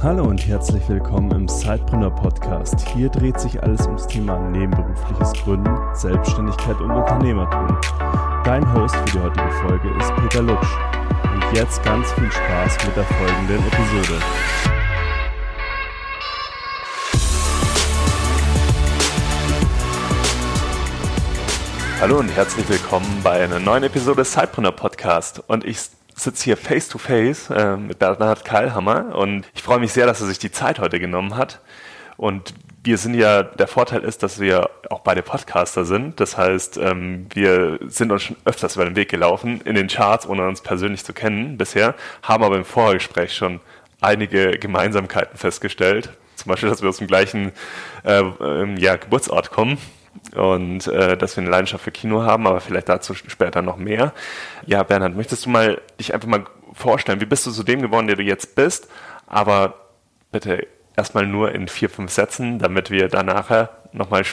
Hallo und herzlich willkommen im Sidepreneur Podcast. Hier dreht sich alles ums Thema nebenberufliches Gründen, Selbstständigkeit und Unternehmertum. Dein Host für die heutige Folge ist Peter Lutsch. Und jetzt ganz viel Spaß mit der folgenden Episode. Hallo und herzlich willkommen bei einer neuen Episode des Sidepreneur Podcast. Und ich sitze hier face to face mit Bernhard Keilhammer und ich freue mich sehr, dass er sich die Zeit heute genommen hat. Und wir sind ja, der Vorteil ist, dass wir auch beide Podcaster sind. Das heißt, ähm, wir sind uns schon öfters über den Weg gelaufen in den Charts, ohne uns persönlich zu kennen bisher, haben aber im Vorgespräch schon einige Gemeinsamkeiten festgestellt. Zum Beispiel, dass wir aus dem gleichen äh, ähm, ja, Geburtsort kommen und äh, dass wir eine Leidenschaft für Kino haben, aber vielleicht dazu später noch mehr. Ja, Bernhard, möchtest du mal dich einfach mal vorstellen, wie bist du zu dem geworden, der du jetzt bist? Aber bitte erstmal nur in vier, fünf Sätzen, damit wir da nachher nochmal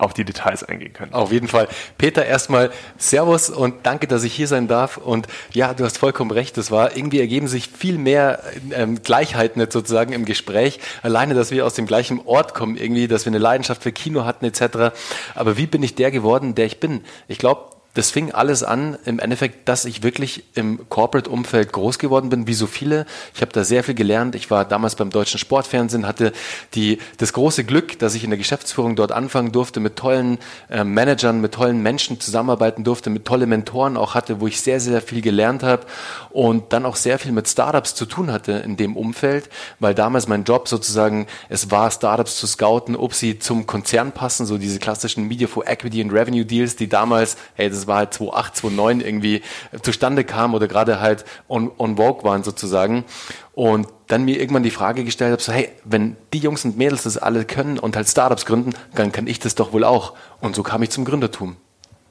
auf die Details eingehen können. Auf jeden Fall. Peter, erstmal Servus und danke, dass ich hier sein darf. Und ja, du hast vollkommen recht. Es war irgendwie ergeben sich viel mehr ähm, Gleichheiten jetzt sozusagen im Gespräch. Alleine, dass wir aus dem gleichen Ort kommen, irgendwie, dass wir eine Leidenschaft für Kino hatten etc. Aber wie bin ich der geworden, der ich bin? Ich glaube, das fing alles an im Endeffekt, dass ich wirklich im Corporate-Umfeld groß geworden bin, wie so viele. Ich habe da sehr viel gelernt. Ich war damals beim deutschen Sportfernsehen, hatte die, das große Glück, dass ich in der Geschäftsführung dort anfangen durfte, mit tollen äh, Managern, mit tollen Menschen zusammenarbeiten durfte, mit tolle Mentoren auch hatte, wo ich sehr, sehr viel gelernt habe und dann auch sehr viel mit Startups zu tun hatte in dem Umfeld, weil damals mein Job sozusagen, es war Startups zu scouten, ob sie zum Konzern passen, so diese klassischen Media for Equity and Revenue Deals, die damals, hey, das das war halt 2008, 2009 irgendwie zustande kam oder gerade halt on, on Vogue waren sozusagen. Und dann mir irgendwann die Frage gestellt habe, so, hey, wenn die Jungs und Mädels das alle können und halt Startups gründen, dann kann ich das doch wohl auch. Und so kam ich zum Gründertum.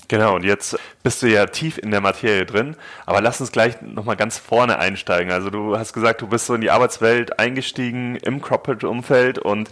Genau, und jetzt bist du ja tief in der Materie drin, aber lass uns gleich nochmal ganz vorne einsteigen. Also du hast gesagt, du bist so in die Arbeitswelt eingestiegen im Corporate-Umfeld und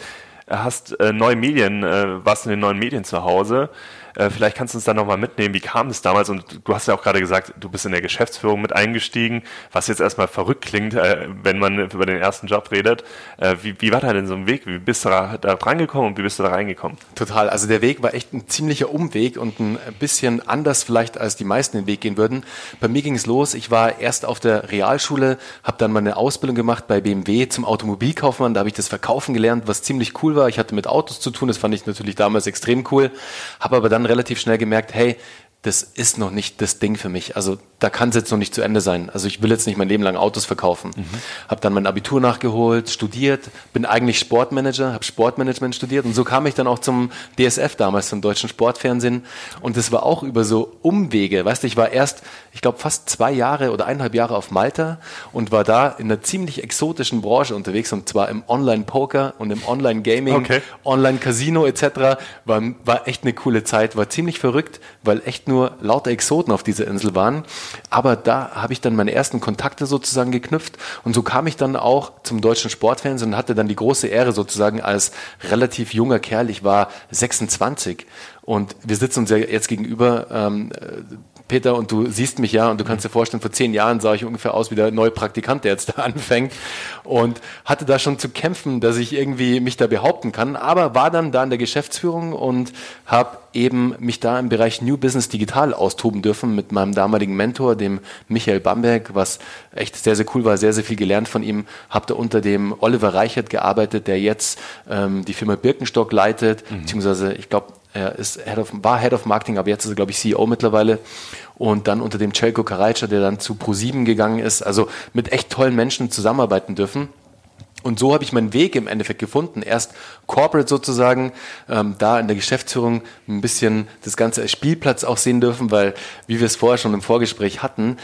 hast äh, neue Medien, äh, warst in den neuen Medien zu Hause. Äh, vielleicht kannst du uns da nochmal mitnehmen, wie kam es damals? Und du hast ja auch gerade gesagt, du bist in der Geschäftsführung mit eingestiegen, was jetzt erstmal verrückt klingt, äh, wenn man über den ersten Job redet. Äh, wie, wie war da denn so ein Weg? Wie bist du da, da rangekommen und wie bist du da reingekommen? Total. Also der Weg war echt ein ziemlicher Umweg und ein bisschen anders vielleicht, als die meisten den Weg gehen würden. Bei mir ging es los. Ich war erst auf der Realschule, habe dann meine Ausbildung gemacht bei BMW zum Automobilkaufmann. Da habe ich das Verkaufen gelernt, was ziemlich cool war. Ich hatte mit Autos zu tun, das fand ich natürlich damals extrem cool. Habe aber dann relativ schnell gemerkt, hey, das ist noch nicht das Ding für mich. Also da kann es jetzt noch nicht zu Ende sein. Also ich will jetzt nicht mein Leben lang Autos verkaufen. Mhm. Habe dann mein Abitur nachgeholt, studiert, bin eigentlich Sportmanager, habe Sportmanagement studiert und so kam ich dann auch zum DSF damals, zum Deutschen Sportfernsehen. Und das war auch über so Umwege. Weißt du, ich war erst, ich glaube, fast zwei Jahre oder eineinhalb Jahre auf Malta und war da in einer ziemlich exotischen Branche unterwegs und zwar im Online-Poker und im Online-Gaming, okay. Online-Casino etc. War, war echt eine coole Zeit, war ziemlich verrückt, weil echt nur lauter Exoten auf dieser Insel waren. Aber da habe ich dann meine ersten Kontakte sozusagen geknüpft und so kam ich dann auch zum deutschen Sportfernsehen und hatte dann die große Ehre sozusagen als relativ junger Kerl, ich war 26 und wir sitzen uns ja jetzt gegenüber, ähm, Peter, und du siehst mich ja und du kannst dir vorstellen, vor zehn Jahren sah ich ungefähr aus wie der neue Praktikant, der jetzt da anfängt und hatte da schon zu kämpfen, dass ich irgendwie mich da behaupten kann, aber war dann da in der Geschäftsführung und habe eben mich da im Bereich New Business Digital austoben dürfen mit meinem damaligen Mentor, dem Michael Bamberg, was echt sehr, sehr cool war, sehr, sehr viel gelernt von ihm. Habe da unter dem Oliver Reichert gearbeitet, der jetzt ähm, die Firma Birkenstock leitet, mhm. beziehungsweise ich glaube, er ist Head of, war Head of Marketing, aber jetzt ist er, glaube ich, CEO mittlerweile. Und dann unter dem Celko Karajca, der dann zu Pro7 gegangen ist. Also mit echt tollen Menschen zusammenarbeiten dürfen. Und so habe ich meinen Weg im Endeffekt gefunden. Erst Corporate sozusagen, ähm, da in der Geschäftsführung ein bisschen das Ganze als Spielplatz auch sehen dürfen, weil, wie wir es vorher schon im Vorgespräch hatten,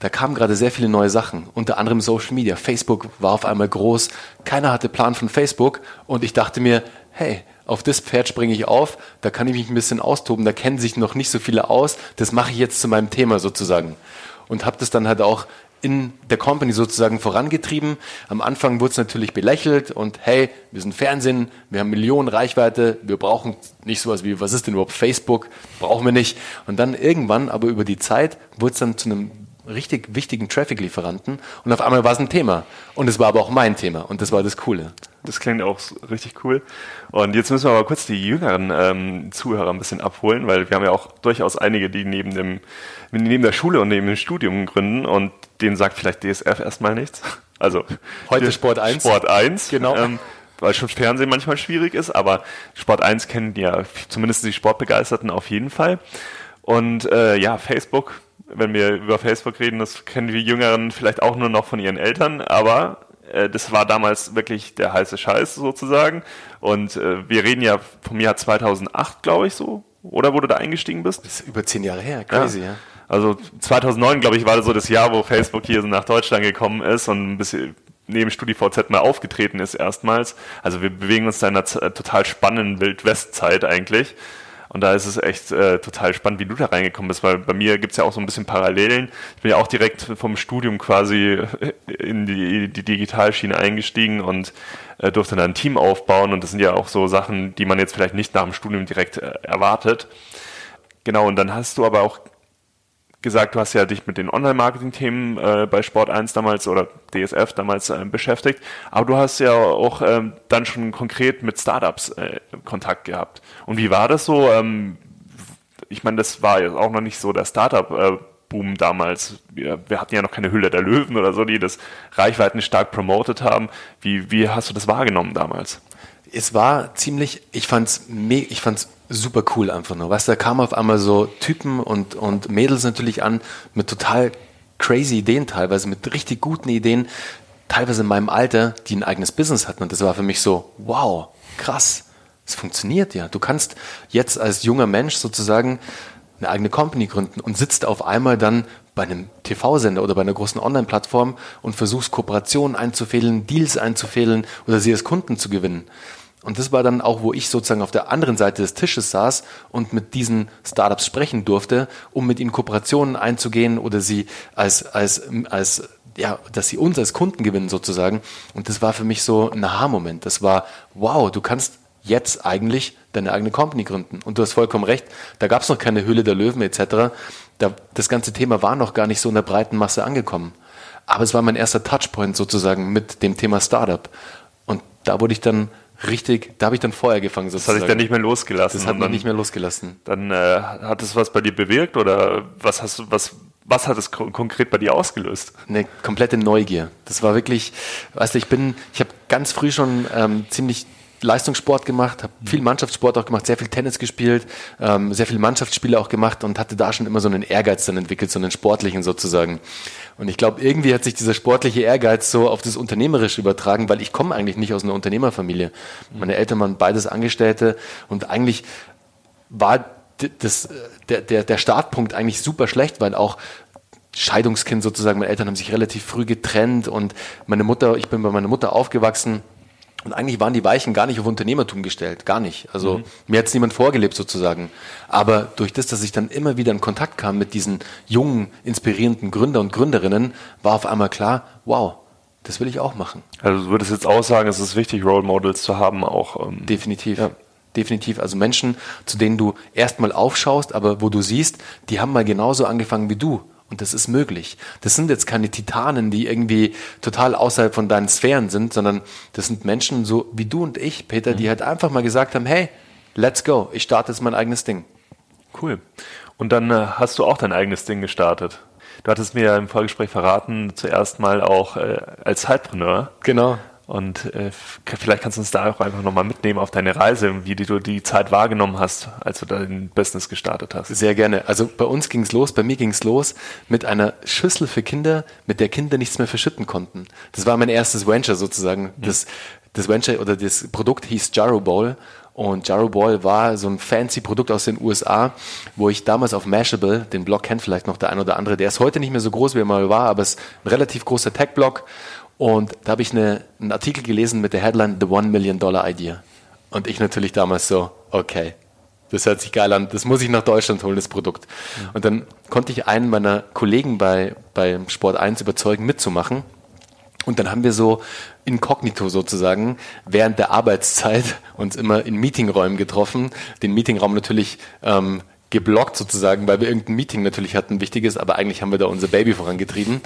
da kamen gerade sehr viele neue Sachen, unter anderem Social Media. Facebook war auf einmal groß, keiner hatte Plan von Facebook und ich dachte mir, hey, auf das Pferd springe ich auf, da kann ich mich ein bisschen austoben, da kennen sich noch nicht so viele aus, das mache ich jetzt zu meinem Thema sozusagen. Und habe das dann halt auch in der Company sozusagen vorangetrieben. Am Anfang wurde es natürlich belächelt und hey, wir sind Fernsehen, wir haben Millionen Reichweite, wir brauchen nicht sowas wie, was ist denn überhaupt Facebook, brauchen wir nicht. Und dann irgendwann, aber über die Zeit, wurde es dann zu einem richtig wichtigen Traffic-Lieferanten und auf einmal war es ein Thema. Und es war aber auch mein Thema und das war das Coole. Das klingt auch richtig cool. Und jetzt müssen wir aber kurz die jüngeren ähm, Zuhörer ein bisschen abholen, weil wir haben ja auch durchaus einige, die neben dem neben der Schule und neben dem Studium gründen und denen sagt vielleicht DSF erstmal nichts. Also heute Sport 1. Sport 1, genau. Ähm, weil schon Fernsehen manchmal schwierig ist, aber Sport 1 kennen ja zumindest die Sportbegeisterten auf jeden Fall. Und äh, ja, Facebook, wenn wir über Facebook reden, das kennen die Jüngeren vielleicht auch nur noch von ihren Eltern, aber äh, das war damals wirklich der heiße Scheiß sozusagen. Und äh, wir reden ja vom Jahr 2008, glaube ich, so, oder wo du da eingestiegen bist? Das ist über zehn Jahre her, crazy, ja. ja. Also 2009, glaube ich, war so das Jahr, wo Facebook hier so nach Deutschland gekommen ist und ein bisschen neben StudiVZ mal aufgetreten ist erstmals. Also wir bewegen uns da in einer total spannenden Wildwestzeit eigentlich. Und da ist es echt äh, total spannend, wie du da reingekommen bist, weil bei mir gibt es ja auch so ein bisschen Parallelen. Ich bin ja auch direkt vom Studium quasi in die, die Digitalschiene eingestiegen und äh, durfte dann ein Team aufbauen. Und das sind ja auch so Sachen, die man jetzt vielleicht nicht nach dem Studium direkt äh, erwartet. Genau, und dann hast du aber auch gesagt, du hast ja dich mit den Online-Marketing-Themen äh, bei Sport 1 damals oder DSF damals äh, beschäftigt, aber du hast ja auch ähm, dann schon konkret mit Startups äh, Kontakt gehabt. Und wie war das so? Ähm, ich meine, das war jetzt auch noch nicht so der Startup. Äh, Boom damals. Wir, wir, hatten ja noch keine Hülle der Löwen oder so, die das Reichweiten stark promotet haben. Wie, wie hast du das wahrgenommen damals? Es war ziemlich, ich fand's, ich fand's super cool einfach nur. Weißt du, da kamen auf einmal so Typen und, und Mädels natürlich an mit total crazy Ideen teilweise, mit richtig guten Ideen, teilweise in meinem Alter, die ein eigenes Business hatten. Und das war für mich so, wow, krass, es funktioniert ja. Du kannst jetzt als junger Mensch sozusagen eine eigene Company gründen und sitzt auf einmal dann bei einem TV-Sender oder bei einer großen Online-Plattform und versuchst Kooperationen einzufädeln, Deals einzufädeln oder sie als Kunden zu gewinnen. Und das war dann auch, wo ich sozusagen auf der anderen Seite des Tisches saß und mit diesen Startups sprechen durfte, um mit ihnen Kooperationen einzugehen oder sie als, als, als ja, dass sie uns als Kunden gewinnen sozusagen. Und das war für mich so ein Aha-Moment. Das war, wow, du kannst jetzt eigentlich deine eigene Company gründen. Und du hast vollkommen recht, da gab es noch keine Höhle der Löwen etc. Da, das ganze Thema war noch gar nicht so in der breiten Masse angekommen. Aber es war mein erster Touchpoint sozusagen mit dem Thema Startup. Und da wurde ich dann richtig, da habe ich dann Feuer gefangen. Sozusagen. Das hat dich dann nicht mehr losgelassen. Das hat mich nicht mehr losgelassen. Dann äh, hat es was bei dir bewirkt oder was hast du, was, was hat es konkret bei dir ausgelöst? Eine komplette Neugier. Das war wirklich, weißt du, ich bin, ich habe ganz früh schon ähm, ziemlich Leistungssport gemacht, habe viel Mannschaftssport auch gemacht, sehr viel Tennis gespielt, ähm, sehr viele Mannschaftsspiele auch gemacht und hatte da schon immer so einen Ehrgeiz dann entwickelt, so einen sportlichen sozusagen. Und ich glaube, irgendwie hat sich dieser sportliche Ehrgeiz so auf das Unternehmerische übertragen, weil ich komme eigentlich nicht aus einer Unternehmerfamilie. Meine Eltern waren beides Angestellte und eigentlich war das, der, der, der Startpunkt eigentlich super schlecht, weil auch Scheidungskind sozusagen, meine Eltern haben sich relativ früh getrennt und meine Mutter, ich bin bei meiner Mutter aufgewachsen und eigentlich waren die Weichen gar nicht auf Unternehmertum gestellt, gar nicht. Also mhm. mir hat es niemand vorgelebt sozusagen. Aber durch das, dass ich dann immer wieder in Kontakt kam mit diesen jungen, inspirierenden Gründer und Gründerinnen, war auf einmal klar, wow, das will ich auch machen. Also du würdest jetzt auch sagen, es ist wichtig, Role Models zu haben auch. Ähm, Definitiv. Ja. Definitiv. Also Menschen, zu denen du erstmal aufschaust, aber wo du siehst, die haben mal genauso angefangen wie du und das ist möglich. Das sind jetzt keine Titanen, die irgendwie total außerhalb von deinen Sphären sind, sondern das sind Menschen so wie du und ich, Peter, die mhm. halt einfach mal gesagt haben, hey, let's go, ich starte jetzt mein eigenes Ding. Cool. Und dann äh, hast du auch dein eigenes Ding gestartet. Du hattest mir im Vorgespräch verraten, zuerst mal auch äh, als Zeitpreneur. Genau. Und äh, vielleicht kannst du uns da auch einfach nochmal mitnehmen auf deine Reise, wie du die Zeit wahrgenommen hast, als du dein Business gestartet hast. Sehr gerne. Also bei uns ging es los, bei mir ging es los mit einer Schüssel für Kinder, mit der Kinder nichts mehr verschütten konnten. Das war mein erstes Venture sozusagen. Mhm. Das, das Venture oder das Produkt hieß Jarrow Bowl und Jarrow Ball war so ein fancy Produkt aus den USA, wo ich damals auf Mashable, den Blog kennt vielleicht noch der ein oder andere, der ist heute nicht mehr so groß, wie er mal war, aber es ist ein relativ großer Tech-Blog. Und da habe ich eine, einen Artikel gelesen mit der Headline The One Million Dollar Idea. Und ich natürlich damals so, okay, das hört sich geil an, das muss ich nach Deutschland holen, das Produkt. Und dann konnte ich einen meiner Kollegen bei, bei Sport 1 überzeugen, mitzumachen. Und dann haben wir so inkognito sozusagen während der Arbeitszeit uns immer in Meetingräumen getroffen, den Meetingraum natürlich ähm, geblockt sozusagen, weil wir irgendein Meeting natürlich hatten, wichtiges, aber eigentlich haben wir da unser Baby vorangetrieben.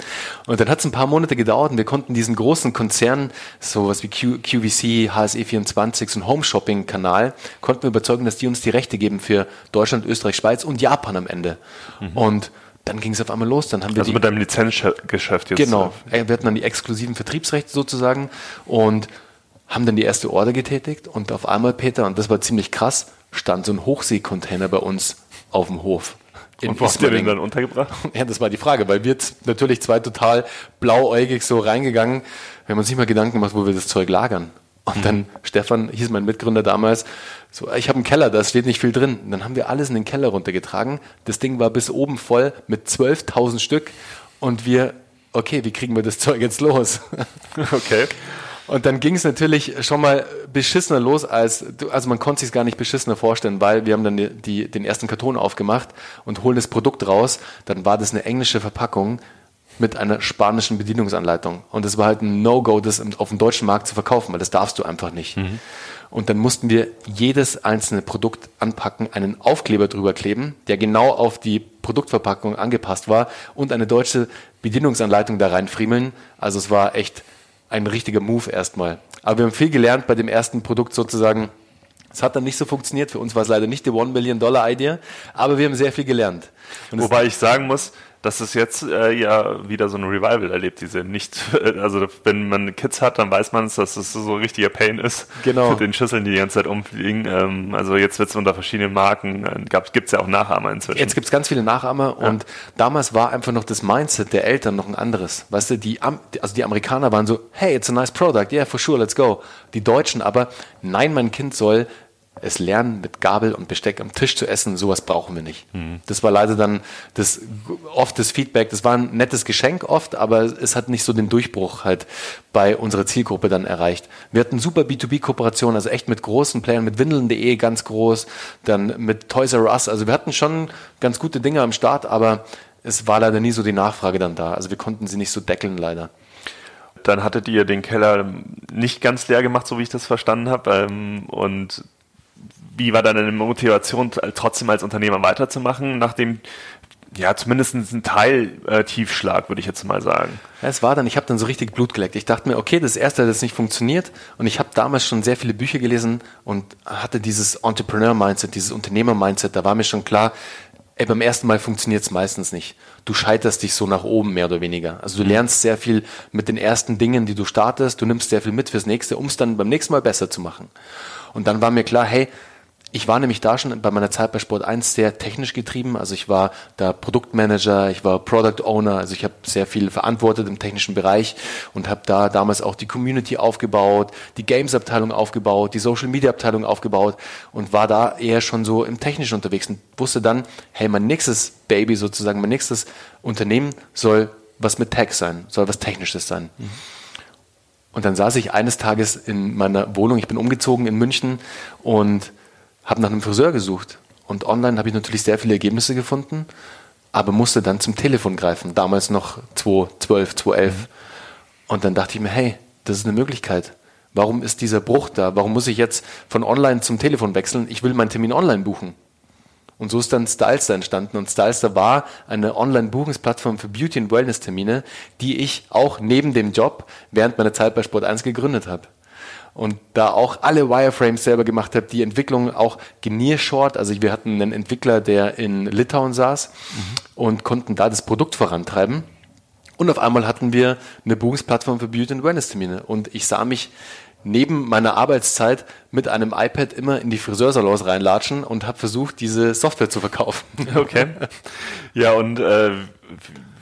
Und dann hat es ein paar Monate gedauert und wir konnten diesen großen Konzern, sowas wie Q, QVC, HSE24, so ein Home-Shopping-Kanal, konnten wir überzeugen, dass die uns die Rechte geben für Deutschland, Österreich, Schweiz und Japan am Ende. Mhm. Und dann ging es auf einmal los. Dann haben wir also mit deinem Lizenzgeschäft jetzt. Genau. Wir hatten dann die exklusiven Vertriebsrechte sozusagen und haben dann die erste Order getätigt und auf einmal, Peter, und das war ziemlich krass, stand so ein Hochseekontainer bei uns auf dem Hof. Und wo habt ihr den dann untergebracht? Ja, das war die Frage, weil wir natürlich zwei total blauäugig so reingegangen, wir haben uns nicht mal Gedanken gemacht, wo wir das Zeug lagern. Und dann, Stefan hieß mein Mitgründer damals, so, ich habe einen Keller, da steht nicht viel drin. Und dann haben wir alles in den Keller runtergetragen. Das Ding war bis oben voll mit 12.000 Stück. Und wir, okay, wie kriegen wir das Zeug jetzt los? Okay. Und dann ging es natürlich schon mal beschissener los, als also man konnte sich gar nicht beschissener vorstellen, weil wir haben dann die, die, den ersten Karton aufgemacht und holen das Produkt raus. Dann war das eine englische Verpackung mit einer spanischen Bedienungsanleitung. Und es war halt ein No-Go, das auf dem deutschen Markt zu verkaufen, weil das darfst du einfach nicht. Mhm. Und dann mussten wir jedes einzelne Produkt anpacken, einen Aufkleber drüber kleben, der genau auf die Produktverpackung angepasst war und eine deutsche Bedienungsanleitung da reinfriemeln. Also es war echt ein richtiger Move erstmal. Aber wir haben viel gelernt bei dem ersten Produkt sozusagen. Es hat dann nicht so funktioniert. Für uns war es leider nicht die One Million Dollar Idee, aber wir haben sehr viel gelernt. Und Wobei ich sagen muss, dass es jetzt äh, ja wieder so ein Revival erlebt, diese nicht, also wenn man Kids hat, dann weiß man es, dass es so ein richtiger Pain ist genau. mit den Schüsseln, die die ganze Zeit umfliegen. Ähm, also jetzt wird es unter verschiedenen Marken, äh, gibt es ja auch Nachahmer inzwischen. Jetzt gibt es ganz viele Nachahmer ja. und damals war einfach noch das Mindset der Eltern noch ein anderes. Weißt du, die, also die Amerikaner waren so, hey, it's a nice product, yeah, for sure, let's go. Die Deutschen aber, nein, mein Kind soll es lernen, mit Gabel und Besteck am Tisch zu essen, sowas brauchen wir nicht. Mhm. Das war leider dann das, oft das Feedback, das war ein nettes Geschenk oft, aber es hat nicht so den Durchbruch halt bei unserer Zielgruppe dann erreicht. Wir hatten super B2B-Kooperationen, also echt mit großen Playern, mit Windeln.de ganz groß, dann mit Toys R Us, also wir hatten schon ganz gute Dinge am Start, aber es war leider nie so die Nachfrage dann da. Also wir konnten sie nicht so deckeln leider. Dann hattet ihr den Keller nicht ganz leer gemacht, so wie ich das verstanden habe. Ähm, und wie war deine Motivation, trotzdem als Unternehmer weiterzumachen, nachdem ja, zumindest ein Teil äh, Tiefschlag, würde ich jetzt mal sagen. Ja, es war dann, ich habe dann so richtig Blut geleckt. Ich dachte mir, okay, das erste hat jetzt nicht funktioniert und ich habe damals schon sehr viele Bücher gelesen und hatte dieses Entrepreneur-Mindset, dieses Unternehmer-Mindset. Da war mir schon klar, ey, beim ersten Mal funktioniert es meistens nicht. Du scheiterst dich so nach oben, mehr oder weniger. Also du lernst sehr viel mit den ersten Dingen, die du startest. Du nimmst sehr viel mit fürs nächste, um es dann beim nächsten Mal besser zu machen. Und dann war mir klar, hey, ich war nämlich da schon bei meiner Zeit bei Sport 1 sehr technisch getrieben. Also ich war da Produktmanager, ich war Product Owner, also ich habe sehr viel verantwortet im technischen Bereich und habe da damals auch die Community aufgebaut, die Games-Abteilung aufgebaut, die Social-Media-Abteilung aufgebaut und war da eher schon so im Technischen unterwegs und wusste dann, hey, mein nächstes Baby sozusagen, mein nächstes Unternehmen soll was mit Tech sein, soll was Technisches sein. Mhm. Und dann saß ich eines Tages in meiner Wohnung, ich bin umgezogen in München und habe nach einem Friseur gesucht. Und online habe ich natürlich sehr viele Ergebnisse gefunden, aber musste dann zum Telefon greifen. Damals noch 2012, 2011. Mhm. Und dann dachte ich mir, hey, das ist eine Möglichkeit. Warum ist dieser Bruch da? Warum muss ich jetzt von online zum Telefon wechseln? Ich will meinen Termin online buchen. Und so ist dann Stylester entstanden. Und Stylester war eine Online-Buchungsplattform für Beauty- und Wellness-Termine, die ich auch neben dem Job während meiner Zeit bei Sport 1 gegründet habe und da auch alle Wireframes selber gemacht habe, die Entwicklung auch genearshort, also wir hatten einen Entwickler, der in Litauen saß mhm. und konnten da das Produkt vorantreiben. Und auf einmal hatten wir eine Buchungsplattform für Beauty and Wellness Termine und ich sah mich neben meiner Arbeitszeit mit einem iPad immer in die Friseursalons reinlatschen und habe versucht, diese Software zu verkaufen. Okay. Ja, und äh,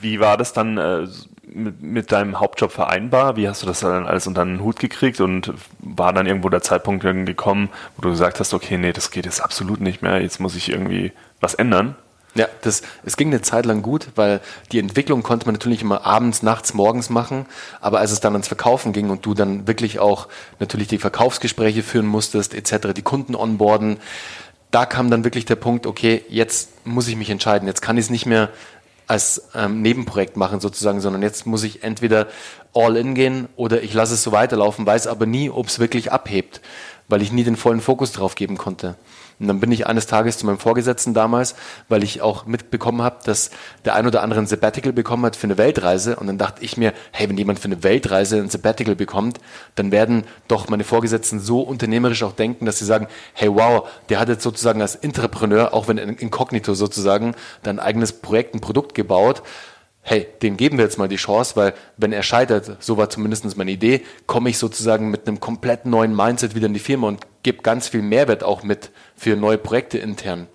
wie war das dann? Äh, mit, mit deinem Hauptjob vereinbar? Wie hast du das dann alles unter den Hut gekriegt und war dann irgendwo der Zeitpunkt gekommen, wo du gesagt hast, okay, nee, das geht jetzt absolut nicht mehr, jetzt muss ich irgendwie was ändern? Ja, das, es ging eine Zeit lang gut, weil die Entwicklung konnte man natürlich immer abends, nachts, morgens machen. Aber als es dann ans Verkaufen ging und du dann wirklich auch natürlich die Verkaufsgespräche führen musstest, etc., die Kunden onboarden, da kam dann wirklich der Punkt, okay, jetzt muss ich mich entscheiden. Jetzt kann ich es nicht mehr als ähm, Nebenprojekt machen sozusagen, sondern jetzt muss ich entweder all in gehen oder ich lasse es so weiterlaufen, weiß aber nie, ob es wirklich abhebt, weil ich nie den vollen Fokus drauf geben konnte. Und dann bin ich eines Tages zu meinem Vorgesetzten damals, weil ich auch mitbekommen habe, dass der ein oder andere ein Sabbatical bekommen hat für eine Weltreise. Und dann dachte ich mir, hey, wenn jemand für eine Weltreise ein Sabbatical bekommt, dann werden doch meine Vorgesetzten so unternehmerisch auch denken, dass sie sagen, hey, wow, der hat jetzt sozusagen als Entrepreneur, auch wenn inkognito sozusagen, dein eigenes Projekt, ein Produkt gebaut hey, dem geben wir jetzt mal die Chance, weil wenn er scheitert, so war zumindest meine Idee, komme ich sozusagen mit einem komplett neuen Mindset wieder in die Firma und gebe ganz viel Mehrwert auch mit für neue Projekte intern.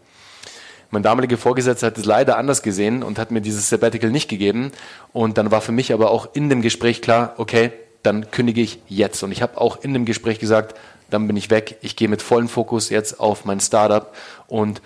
Mein damaliger Vorgesetzter hat es leider anders gesehen und hat mir dieses Sabbatical nicht gegeben. Und dann war für mich aber auch in dem Gespräch klar, okay, dann kündige ich jetzt. Und ich habe auch in dem Gespräch gesagt, dann bin ich weg. Ich gehe mit vollem Fokus jetzt auf mein Startup und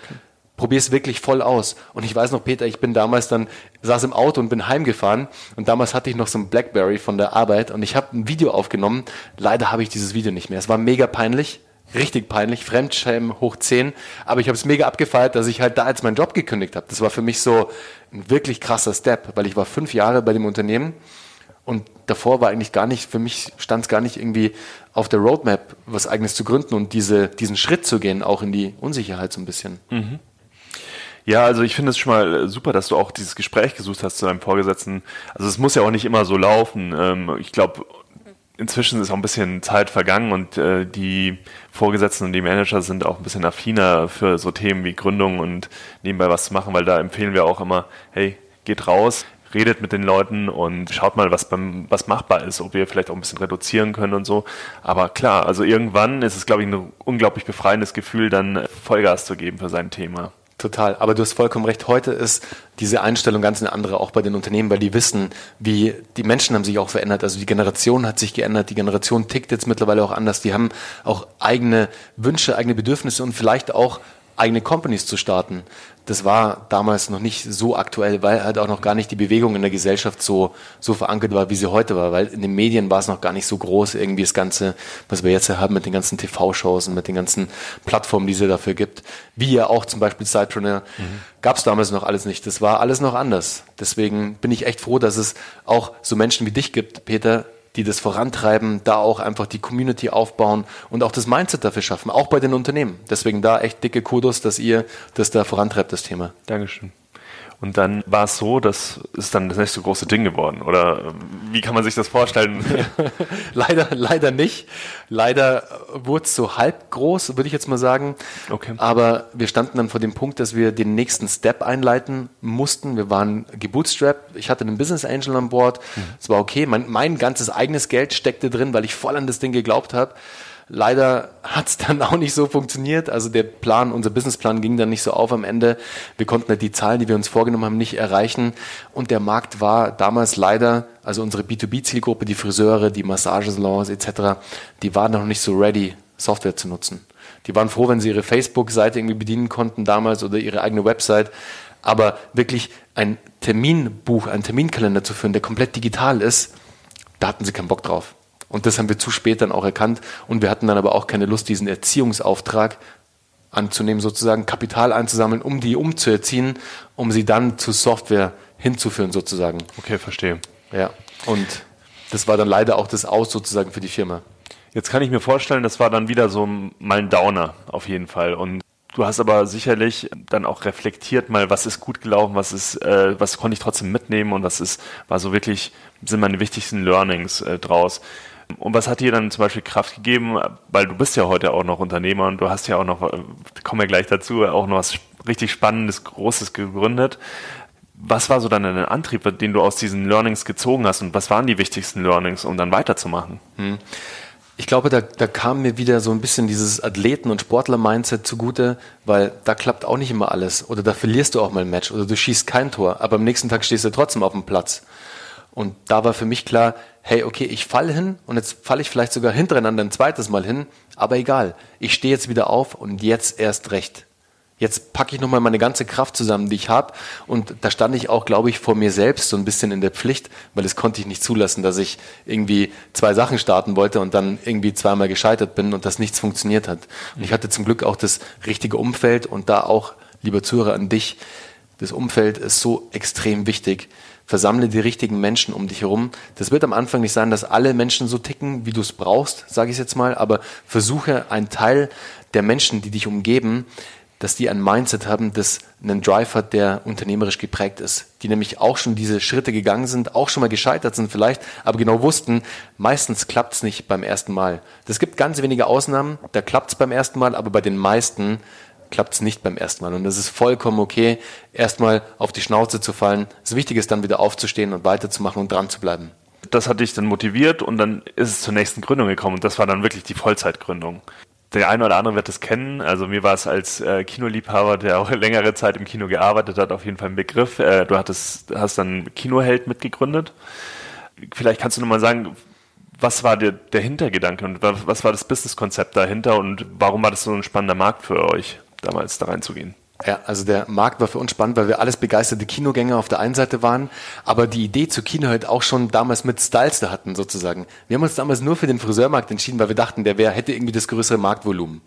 probiere es wirklich voll aus. Und ich weiß noch, Peter, ich bin damals dann, saß im Auto und bin heimgefahren und damals hatte ich noch so ein Blackberry von der Arbeit und ich habe ein Video aufgenommen. Leider habe ich dieses Video nicht mehr. Es war mega peinlich, richtig peinlich, Fremdschämen hoch 10, aber ich habe es mega abgefeiert, dass ich halt da jetzt meinen Job gekündigt habe. Das war für mich so ein wirklich krasser Step, weil ich war fünf Jahre bei dem Unternehmen und davor war eigentlich gar nicht, für mich stand es gar nicht irgendwie auf der Roadmap, was eigenes zu gründen und diese, diesen Schritt zu gehen, auch in die Unsicherheit so ein bisschen. Mhm. Ja, also ich finde es schon mal super, dass du auch dieses Gespräch gesucht hast zu deinem Vorgesetzten. Also es muss ja auch nicht immer so laufen. Ähm, ich glaube, inzwischen ist auch ein bisschen Zeit vergangen und äh, die Vorgesetzten und die Manager sind auch ein bisschen affiner für so Themen wie Gründung und nebenbei was zu machen, weil da empfehlen wir auch immer, hey, geht raus, redet mit den Leuten und schaut mal, was beim, was machbar ist, ob wir vielleicht auch ein bisschen reduzieren können und so. Aber klar, also irgendwann ist es, glaube ich, ein unglaublich befreiendes Gefühl, dann Vollgas zu geben für sein Thema. Total. Aber du hast vollkommen recht. Heute ist diese Einstellung ganz eine andere, auch bei den Unternehmen, weil die wissen, wie die Menschen haben sich auch verändert. Also die Generation hat sich geändert. Die Generation tickt jetzt mittlerweile auch anders. Die haben auch eigene Wünsche, eigene Bedürfnisse und vielleicht auch eigene Companies zu starten das war damals noch nicht so aktuell, weil halt auch noch gar nicht die Bewegung in der Gesellschaft so, so verankert war, wie sie heute war, weil in den Medien war es noch gar nicht so groß, irgendwie das Ganze, was wir jetzt haben mit den ganzen TV-Shows und mit den ganzen Plattformen, die es dafür gibt, wie ja auch zum Beispiel Sidepreneur, mhm. gab es damals noch alles nicht. Das war alles noch anders. Deswegen bin ich echt froh, dass es auch so Menschen wie dich gibt, Peter, die das vorantreiben, da auch einfach die Community aufbauen und auch das Mindset dafür schaffen, auch bei den Unternehmen. Deswegen da echt dicke Kudos, dass ihr das da vorantreibt, das Thema. Dankeschön. Und dann war es so, das ist dann das nächste große Ding geworden. Oder ähm, wie kann man sich das vorstellen? leider, leider nicht. Leider wurde es so halb groß, würde ich jetzt mal sagen. Okay. Aber wir standen dann vor dem Punkt, dass wir den nächsten Step einleiten mussten. Wir waren gebootstrapped. Ich hatte einen Business Angel an Bord. Es mhm. war okay. Mein, mein ganzes eigenes Geld steckte drin, weil ich voll an das Ding geglaubt habe. Leider hat es dann auch nicht so funktioniert. Also der Plan, unser Businessplan ging dann nicht so auf am Ende. Wir konnten halt die Zahlen, die wir uns vorgenommen haben, nicht erreichen. Und der Markt war damals leider, also unsere B2B-Zielgruppe, die Friseure, die Massagesalons etc., die waren noch nicht so ready, Software zu nutzen. Die waren froh, wenn sie ihre Facebook-Seite irgendwie bedienen konnten damals oder ihre eigene Website. Aber wirklich ein Terminbuch, einen Terminkalender zu führen, der komplett digital ist, da hatten sie keinen Bock drauf. Und das haben wir zu spät dann auch erkannt. Und wir hatten dann aber auch keine Lust, diesen Erziehungsauftrag anzunehmen, sozusagen Kapital einzusammeln, um die umzuerziehen, um sie dann zu Software hinzuführen, sozusagen. Okay, verstehe. Ja. Und das war dann leider auch das Aus sozusagen für die Firma. Jetzt kann ich mir vorstellen, das war dann wieder so mal ein Downer auf jeden Fall. Und du hast aber sicherlich dann auch reflektiert mal, was ist gut gelaufen, was ist, äh, was konnte ich trotzdem mitnehmen und was ist, war so wirklich, sind meine wichtigsten Learnings äh, draus. Und was hat dir dann zum Beispiel Kraft gegeben, weil du bist ja heute auch noch Unternehmer und du hast ja auch noch, kommen wir gleich dazu, auch noch was richtig Spannendes, Großes gegründet. Was war so dann dein Antrieb, den du aus diesen Learnings gezogen hast und was waren die wichtigsten Learnings, um dann weiterzumachen? Hm. Ich glaube, da, da kam mir wieder so ein bisschen dieses Athleten- und Sportler-Mindset zugute, weil da klappt auch nicht immer alles. Oder da verlierst du auch mal ein Match oder du schießt kein Tor, aber am nächsten Tag stehst du trotzdem auf dem Platz. Und da war für mich klar, hey, okay, ich falle hin und jetzt falle ich vielleicht sogar hintereinander ein zweites Mal hin, aber egal, ich stehe jetzt wieder auf und jetzt erst recht. Jetzt packe ich nochmal meine ganze Kraft zusammen, die ich habe. Und da stand ich auch, glaube ich, vor mir selbst so ein bisschen in der Pflicht, weil das konnte ich nicht zulassen, dass ich irgendwie zwei Sachen starten wollte und dann irgendwie zweimal gescheitert bin und das nichts funktioniert hat. Und ich hatte zum Glück auch das richtige Umfeld und da auch, lieber Zuhörer, an dich, das Umfeld ist so extrem wichtig versammle die richtigen Menschen um dich herum. Das wird am Anfang nicht sein, dass alle Menschen so ticken, wie du es brauchst, sage ich jetzt mal, aber versuche einen Teil der Menschen, die dich umgeben, dass die ein Mindset haben, das einen Drive hat, der unternehmerisch geprägt ist. Die nämlich auch schon diese Schritte gegangen sind, auch schon mal gescheitert sind vielleicht, aber genau wussten, meistens klappt es nicht beim ersten Mal. Das gibt ganz wenige Ausnahmen, da klappt es beim ersten Mal, aber bei den meisten klappt es nicht beim ersten Mal. Und das ist vollkommen okay, erstmal auf die Schnauze zu fallen. Das Wichtige ist dann wieder aufzustehen und weiterzumachen und dran zu bleiben. Das hat dich dann motiviert und dann ist es zur nächsten Gründung gekommen und das war dann wirklich die Vollzeitgründung der eine oder andere wird es kennen. Also mir war es als äh, Kinoliebhaber, der auch längere Zeit im Kino gearbeitet hat, auf jeden Fall ein Begriff. Äh, du hattest, hast dann Kinoheld mitgegründet. Vielleicht kannst du nochmal sagen, was war der, der Hintergedanke und was war das Businesskonzept dahinter und warum war das so ein spannender Markt für euch, damals da reinzugehen? Ja, also der Markt war für uns spannend, weil wir alles begeisterte Kinogänger auf der einen Seite waren, aber die Idee zu Kino halt auch schon damals mit Styles da hatten sozusagen. Wir haben uns damals nur für den Friseurmarkt entschieden, weil wir dachten, der wär, hätte irgendwie das größere Marktvolumen.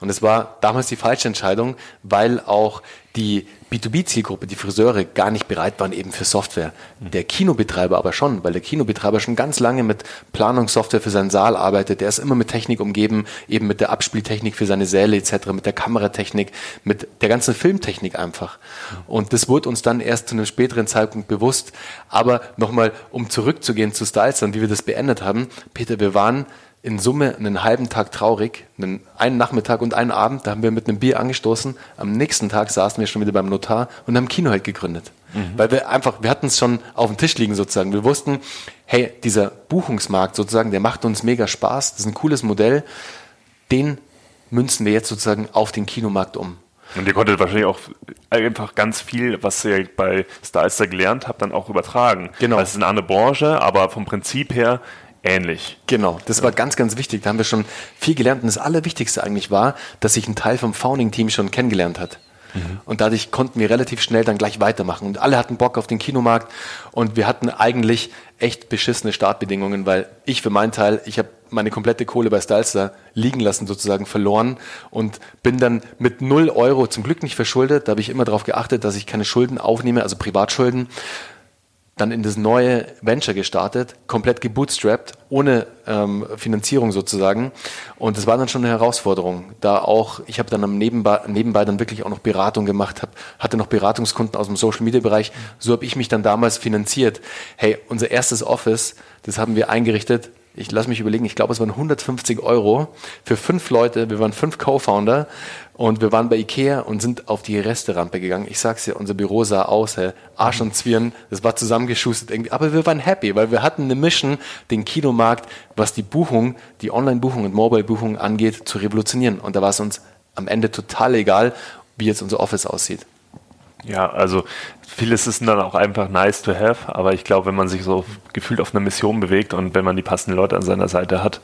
Und es war damals die falsche Entscheidung, weil auch die B2B-Zielgruppe, die Friseure, gar nicht bereit waren eben für Software. Der Kinobetreiber aber schon, weil der Kinobetreiber schon ganz lange mit Planungssoftware für seinen Saal arbeitet. Der ist immer mit Technik umgeben, eben mit der Abspieltechnik für seine Säle etc., mit der Kameratechnik, mit der ganzen Filmtechnik einfach. Und das wurde uns dann erst zu einem späteren Zeitpunkt bewusst. Aber nochmal, um zurückzugehen zu Styles und wie wir das beendet haben. Peter, wir waren in Summe einen halben Tag traurig, einen, einen Nachmittag und einen Abend, da haben wir mit einem Bier angestoßen. Am nächsten Tag saßen wir schon wieder beim Notar und haben Kino halt gegründet. Mhm. Weil wir einfach, wir hatten es schon auf dem Tisch liegen sozusagen. Wir wussten, hey, dieser Buchungsmarkt sozusagen, der macht uns mega Spaß, das ist ein cooles Modell. Den münzen wir jetzt sozusagen auf den Kinomarkt um. Und ihr konntet wahrscheinlich auch einfach ganz viel, was ihr bei Starster gelernt habt, dann auch übertragen. Genau. Es ist eine andere Branche, aber vom Prinzip her ähnlich. Genau, das war ganz, ganz wichtig. Da haben wir schon viel gelernt. Und das Allerwichtigste eigentlich war, dass sich ein Teil vom Founding-Team schon kennengelernt hat. Mhm. Und dadurch konnten wir relativ schnell dann gleich weitermachen. Und alle hatten Bock auf den Kinomarkt. Und wir hatten eigentlich echt beschissene Startbedingungen, weil ich für meinen Teil, ich habe meine komplette Kohle bei Stylestar liegen lassen, sozusagen verloren und bin dann mit null Euro zum Glück nicht verschuldet. Da habe ich immer darauf geachtet, dass ich keine Schulden aufnehme, also Privatschulden dann in das neue Venture gestartet, komplett gebootstrapped, ohne ähm, Finanzierung sozusagen. Und das war dann schon eine Herausforderung. Da auch, ich habe dann am nebenbei, nebenbei dann wirklich auch noch Beratung gemacht, hab, hatte noch Beratungskunden aus dem Social Media Bereich. So habe ich mich dann damals finanziert. Hey, unser erstes Office, das haben wir eingerichtet ich lasse mich überlegen, ich glaube, es waren 150 Euro für fünf Leute. Wir waren fünf Co-Founder und wir waren bei Ikea und sind auf die Resterampe gegangen. Ich sag's dir, unser Büro sah aus, hey, Arsch und Zwirn, das war zusammengeschustert irgendwie. Aber wir waren happy, weil wir hatten eine Mission, den Kinomarkt, was die Buchung, die Online-Buchung und Mobile-Buchung angeht, zu revolutionieren. Und da war es uns am Ende total egal, wie jetzt unser Office aussieht. Ja, also vieles ist dann auch einfach nice to have, aber ich glaube, wenn man sich so gefühlt auf einer Mission bewegt und wenn man die passenden Leute an seiner Seite hat,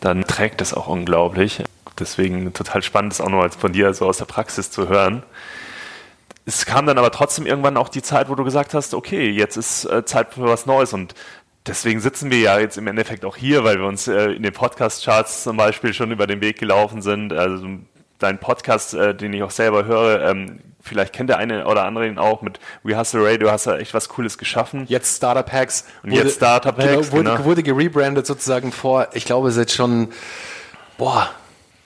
dann trägt das auch unglaublich. Deswegen total spannend, das auch noch von dir so aus der Praxis zu hören. Es kam dann aber trotzdem irgendwann auch die Zeit, wo du gesagt hast, okay, jetzt ist äh, Zeit für was Neues und deswegen sitzen wir ja jetzt im Endeffekt auch hier, weil wir uns äh, in den Podcast-Charts zum Beispiel schon über den Weg gelaufen sind. Also dein Podcast, äh, den ich auch selber höre, ähm, vielleicht kennt der eine oder andere ihn auch mit We Hustle Radio, hast du echt was Cooles geschaffen. Jetzt Startup Hacks. Und wurde, jetzt Startup Hacks. Genau, wurde, genau. wurde gerebrandet sozusagen vor, ich glaube, es ist jetzt schon, boah,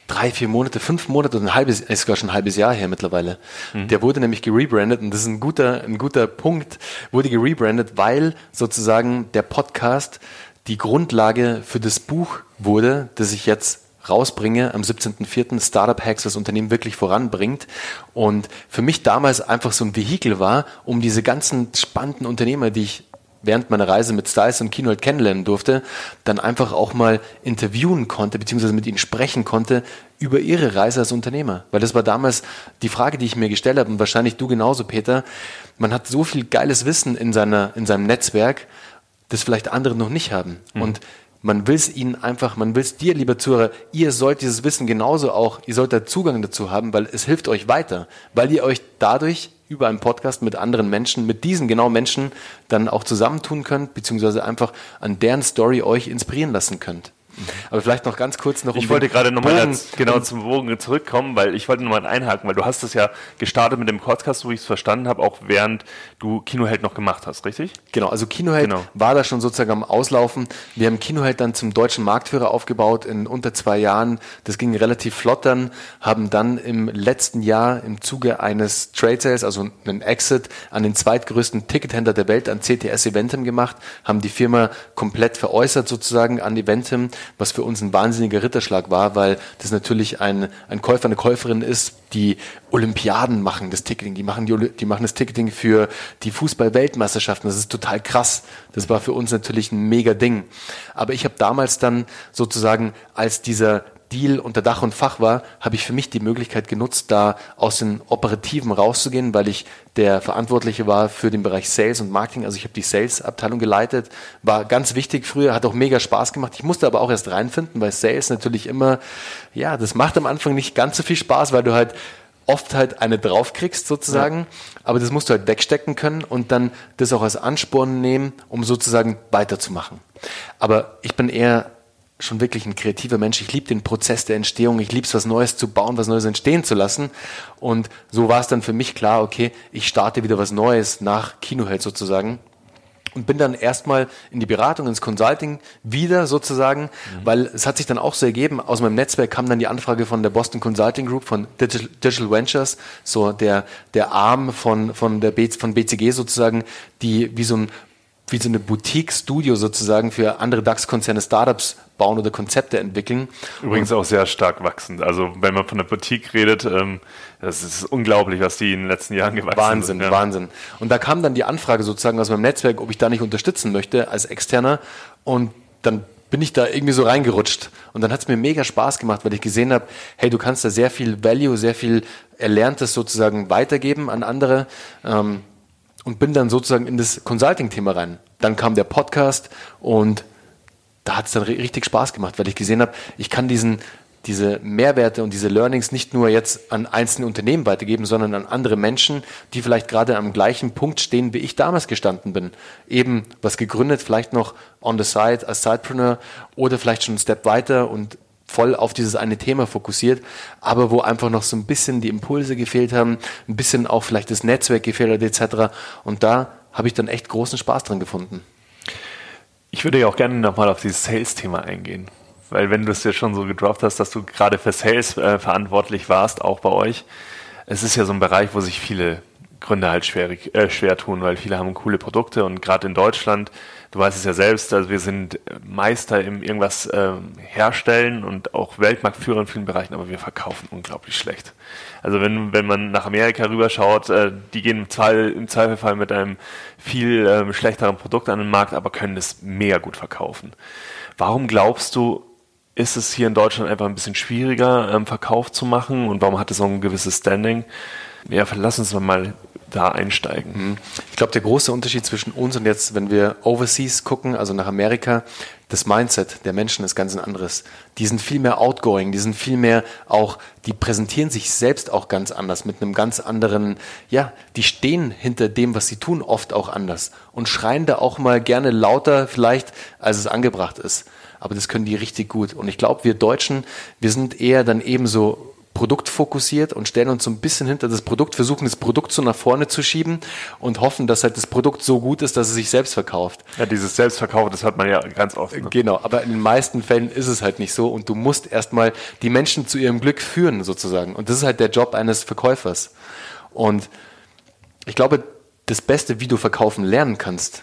drei, vier Monate, fünf Monate, ein halbes, ist sogar schon ein halbes Jahr her mittlerweile. Mhm. Der wurde nämlich gerebrandet und das ist ein guter, ein guter Punkt, wurde gerebrandet, weil sozusagen der Podcast die Grundlage für das Buch wurde, das ich jetzt rausbringe am 17.04. Startup Hacks, das Unternehmen wirklich voranbringt. Und für mich damals einfach so ein Vehikel war, um diese ganzen spannenden Unternehmer, die ich während meiner Reise mit Styles und halt kennenlernen durfte, dann einfach auch mal interviewen konnte, beziehungsweise mit ihnen sprechen konnte über ihre Reise als Unternehmer. Weil das war damals die Frage, die ich mir gestellt habe und wahrscheinlich du genauso, Peter. Man hat so viel geiles Wissen in, seiner, in seinem Netzwerk, das vielleicht andere noch nicht haben. Mhm. Und man will es ihnen einfach, man will es dir, lieber Zuhörer, ihr sollt dieses Wissen genauso auch, ihr sollt da Zugang dazu haben, weil es hilft euch weiter, weil ihr euch dadurch über einen Podcast mit anderen Menschen, mit diesen genau Menschen dann auch zusammentun könnt, beziehungsweise einfach an deren Story euch inspirieren lassen könnt. Aber vielleicht noch ganz kurz noch um Ich wollte gerade nochmal genau zum Bogen zurückkommen, weil ich wollte nochmal einhaken, weil du hast das ja gestartet mit dem Podcast, so wie ich es verstanden habe, auch während du Kinoheld noch gemacht hast, richtig? Genau, also Kinoheld genau. war da schon sozusagen am Auslaufen. Wir haben Kinoheld dann zum deutschen Marktführer aufgebaut in unter zwei Jahren. Das ging relativ flott dann, haben dann im letzten Jahr im Zuge eines Trade Sales, also einen Exit, an den zweitgrößten Tickethändler der Welt, an CTS Eventim gemacht, haben die Firma komplett veräußert sozusagen an Eventim, was für uns ein wahnsinniger Ritterschlag war, weil das natürlich ein, ein Käufer, eine Käuferin ist, die Olympiaden machen das Ticketing, die machen, die, die machen das Ticketing für die Fußball-Weltmeisterschaften. Das ist total krass. Das war für uns natürlich ein mega Ding. Aber ich habe damals dann sozusagen, als dieser Deal unter Dach und Fach war, habe ich für mich die Möglichkeit genutzt, da aus den Operativen rauszugehen, weil ich der Verantwortliche war für den Bereich Sales und Marketing. Also ich habe die Sales-Abteilung geleitet, war ganz wichtig früher, hat auch mega Spaß gemacht. Ich musste aber auch erst reinfinden, weil Sales natürlich immer, ja, das macht am Anfang nicht ganz so viel Spaß, weil du halt oft halt eine draufkriegst sozusagen, ja. aber das musst du halt wegstecken können und dann das auch als Ansporn nehmen, um sozusagen weiterzumachen. Aber ich bin eher schon wirklich ein kreativer Mensch. Ich liebe den Prozess der Entstehung. Ich liebe es, was Neues zu bauen, was Neues entstehen zu lassen. Und so war es dann für mich klar, okay, ich starte wieder was Neues nach Kinoheld sozusagen. Und bin dann erstmal in die Beratung, ins Consulting wieder sozusagen, mhm. weil es hat sich dann auch so ergeben, aus meinem Netzwerk kam dann die Anfrage von der Boston Consulting Group, von Digital, Digital Ventures, so der, der Arm von, von, der B, von BCG sozusagen, die wie so ein wie so eine Boutique-Studio sozusagen für andere DAX-Konzerne Startups bauen oder Konzepte entwickeln. Übrigens auch sehr stark wachsend. Also wenn man von der Boutique redet, ähm, das ist unglaublich, was die in den letzten Jahren gewachsen Wahnsinn, sind. Ja. Wahnsinn. Und da kam dann die Anfrage sozusagen aus meinem Netzwerk, ob ich da nicht unterstützen möchte als Externer. Und dann bin ich da irgendwie so reingerutscht. Und dann hat es mir mega Spaß gemacht, weil ich gesehen habe, hey, du kannst da sehr viel Value, sehr viel Erlerntes sozusagen weitergeben an andere. Ähm, und bin dann sozusagen in das Consulting-Thema rein. Dann kam der Podcast und da hat es dann richtig Spaß gemacht, weil ich gesehen habe, ich kann diesen, diese Mehrwerte und diese Learnings nicht nur jetzt an einzelne Unternehmen weitergeben, sondern an andere Menschen, die vielleicht gerade am gleichen Punkt stehen, wie ich damals gestanden bin. Eben was gegründet, vielleicht noch on the side als Sidepreneur oder vielleicht schon einen Step weiter und voll auf dieses eine Thema fokussiert, aber wo einfach noch so ein bisschen die Impulse gefehlt haben, ein bisschen auch vielleicht das Netzwerk gefehlt hat etc. Und da habe ich dann echt großen Spaß dran gefunden. Ich würde ja auch gerne nochmal auf dieses Sales-Thema eingehen. Weil wenn du es ja schon so gedroppt hast, dass du gerade für Sales äh, verantwortlich warst, auch bei euch, es ist ja so ein Bereich, wo sich viele Gründer halt schwer, äh, schwer tun, weil viele haben coole Produkte und gerade in Deutschland du weißt es ja selbst, also wir sind Meister im irgendwas äh, herstellen und auch Weltmarktführer in vielen Bereichen, aber wir verkaufen unglaublich schlecht. Also wenn, wenn man nach Amerika rüberschaut, äh, die gehen im, Zweifel, im Zweifelfall mit einem viel äh, schlechteren Produkt an den Markt, aber können es mega gut verkaufen. Warum glaubst du, ist es hier in Deutschland einfach ein bisschen schwieriger, ähm, Verkauf zu machen und warum hat es so ein gewisses Standing? Ja, lass uns mal da einsteigen. Mhm. Ich glaube, der große Unterschied zwischen uns und jetzt, wenn wir overseas gucken, also nach Amerika, das Mindset der Menschen ist ganz ein anderes. Die sind viel mehr outgoing, die sind viel mehr auch, die präsentieren sich selbst auch ganz anders, mit einem ganz anderen, ja, die stehen hinter dem, was sie tun, oft auch anders und schreien da auch mal gerne lauter vielleicht, als es angebracht ist. Aber das können die richtig gut. Und ich glaube, wir Deutschen, wir sind eher dann ebenso produktfokussiert und stellen uns so ein bisschen hinter das Produkt, versuchen das Produkt so nach vorne zu schieben und hoffen, dass halt das Produkt so gut ist, dass es sich selbst verkauft. Ja, dieses Selbstverkauf, das hört man ja ganz oft. Ne? Genau, aber in den meisten Fällen ist es halt nicht so und du musst erstmal die Menschen zu ihrem Glück führen sozusagen und das ist halt der Job eines Verkäufers. Und ich glaube, das Beste, wie du verkaufen lernen kannst,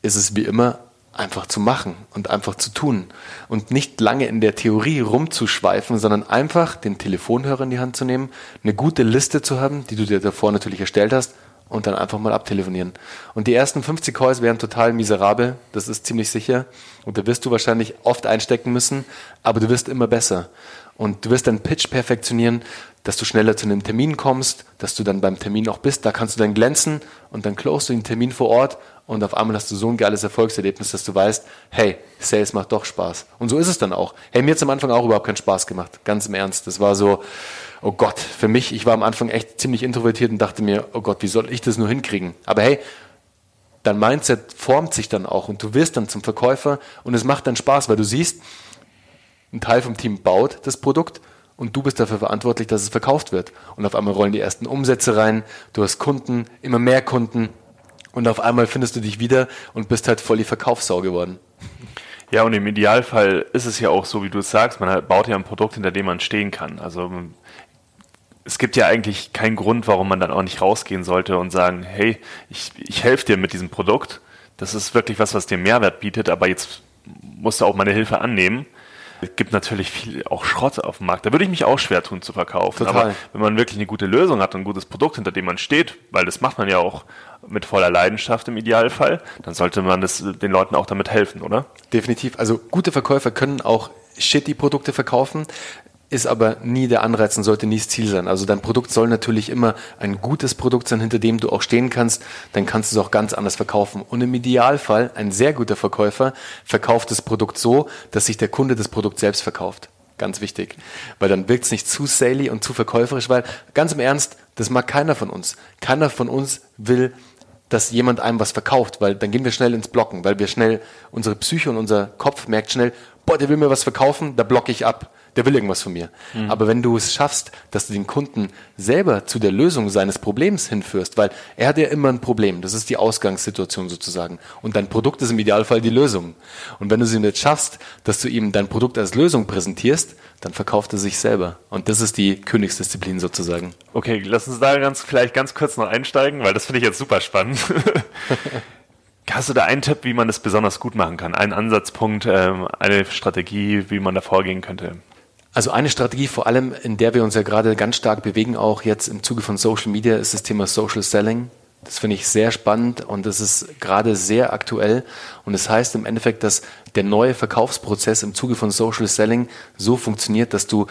ist es wie immer einfach zu machen und einfach zu tun und nicht lange in der Theorie rumzuschweifen, sondern einfach den Telefonhörer in die Hand zu nehmen, eine gute Liste zu haben, die du dir davor natürlich erstellt hast und dann einfach mal abtelefonieren. Und die ersten 50 Calls wären total miserabel, das ist ziemlich sicher. Und da wirst du wahrscheinlich oft einstecken müssen, aber du wirst immer besser. Und du wirst deinen Pitch perfektionieren, dass du schneller zu einem Termin kommst, dass du dann beim Termin auch bist, da kannst du dann glänzen und dann close du den Termin vor Ort und auf einmal hast du so ein geiles Erfolgserlebnis, dass du weißt, hey, Sales macht doch Spaß. Und so ist es dann auch. Hey, mir hat es am Anfang auch überhaupt keinen Spaß gemacht, ganz im Ernst. Das war so, oh Gott, für mich, ich war am Anfang echt ziemlich introvertiert und dachte mir, oh Gott, wie soll ich das nur hinkriegen? Aber hey, dein Mindset formt sich dann auch und du wirst dann zum Verkäufer und es macht dann Spaß, weil du siehst, Ein Teil vom Team baut das Produkt und du bist dafür verantwortlich, dass es verkauft wird. Und auf einmal rollen die ersten Umsätze rein, du hast Kunden, immer mehr Kunden und auf einmal findest du dich wieder und bist halt voll die Verkaufssau geworden. Ja, und im Idealfall ist es ja auch so, wie du es sagst, man baut ja ein Produkt, hinter dem man stehen kann. Also es gibt ja eigentlich keinen Grund, warum man dann auch nicht rausgehen sollte und sagen, hey, ich, ich helfe dir mit diesem Produkt. Das ist wirklich was, was dir Mehrwert bietet, aber jetzt musst du auch meine Hilfe annehmen. Es gibt natürlich viel auch Schrott auf dem Markt. Da würde ich mich auch schwer tun zu verkaufen. Total. Aber wenn man wirklich eine gute Lösung hat und ein gutes Produkt, hinter dem man steht, weil das macht man ja auch mit voller Leidenschaft im Idealfall, dann sollte man das den Leuten auch damit helfen, oder? Definitiv. Also gute Verkäufer können auch shitty Produkte verkaufen ist aber nie der Anreiz und sollte nie das Ziel sein. Also dein Produkt soll natürlich immer ein gutes Produkt sein, hinter dem du auch stehen kannst. Dann kannst du es auch ganz anders verkaufen. Und im Idealfall, ein sehr guter Verkäufer verkauft das Produkt so, dass sich der Kunde das Produkt selbst verkauft. Ganz wichtig. Weil dann wirkt es nicht zu saley und zu verkäuferisch, weil ganz im Ernst, das mag keiner von uns. Keiner von uns will dass jemand einem was verkauft, weil dann gehen wir schnell ins Blocken, weil wir schnell, unsere Psyche und unser Kopf merkt schnell, boah, der will mir was verkaufen, da blocke ich ab der will irgendwas von mir. Mhm. Aber wenn du es schaffst, dass du den Kunden selber zu der Lösung seines Problems hinführst, weil er hat ja immer ein Problem, das ist die Ausgangssituation sozusagen. Und dein Produkt ist im Idealfall die Lösung. Und wenn du es ihm jetzt schaffst, dass du ihm dein Produkt als Lösung präsentierst, dann verkauft er sich selber. Und das ist die Königsdisziplin sozusagen. Okay, lass uns da ganz, vielleicht ganz kurz noch einsteigen, weil das finde ich jetzt super spannend. Hast du da einen Tipp, wie man das besonders gut machen kann? Einen Ansatzpunkt, ähm, eine Strategie, wie man da vorgehen könnte? Also eine Strategie vor allem, in der wir uns ja gerade ganz stark bewegen, auch jetzt im Zuge von Social Media, ist das Thema Social Selling. Das finde ich sehr spannend und das ist gerade sehr aktuell. Und das heißt im Endeffekt, dass der neue Verkaufsprozess im Zuge von Social Selling so funktioniert, dass du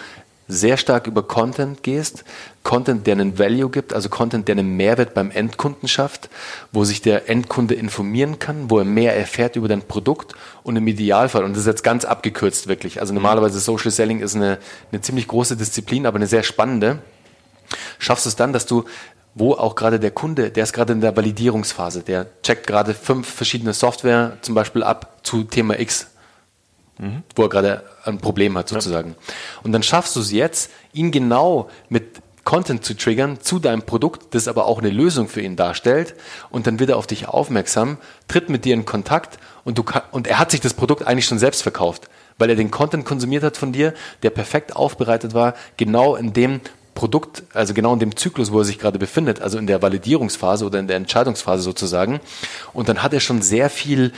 sehr stark über Content gehst, Content, der einen Value gibt, also Content, der einen Mehrwert beim Endkunden schafft, wo sich der Endkunde informieren kann, wo er mehr erfährt über dein Produkt und im Idealfall, und das ist jetzt ganz abgekürzt wirklich, also normalerweise Social Selling ist eine, eine ziemlich große Disziplin, aber eine sehr spannende, schaffst du es dann, dass du wo auch gerade der Kunde, der ist gerade in der Validierungsphase, der checkt gerade fünf verschiedene Software zum Beispiel ab zu Thema X mhm. wo er gerade ein Problem hat sozusagen. Ja. Und dann schaffst du es jetzt, ihn genau mit Content zu triggern zu deinem Produkt, das aber auch eine Lösung für ihn darstellt und dann wird er auf dich aufmerksam, tritt mit dir in Kontakt und, du und er hat sich das Produkt eigentlich schon selbst verkauft, weil er den Content konsumiert hat von dir, der perfekt aufbereitet war, genau in dem Produkt, also genau in dem Zyklus, wo er sich gerade befindet, also in der Validierungsphase oder in der Entscheidungsphase sozusagen. Und dann hat er schon sehr viel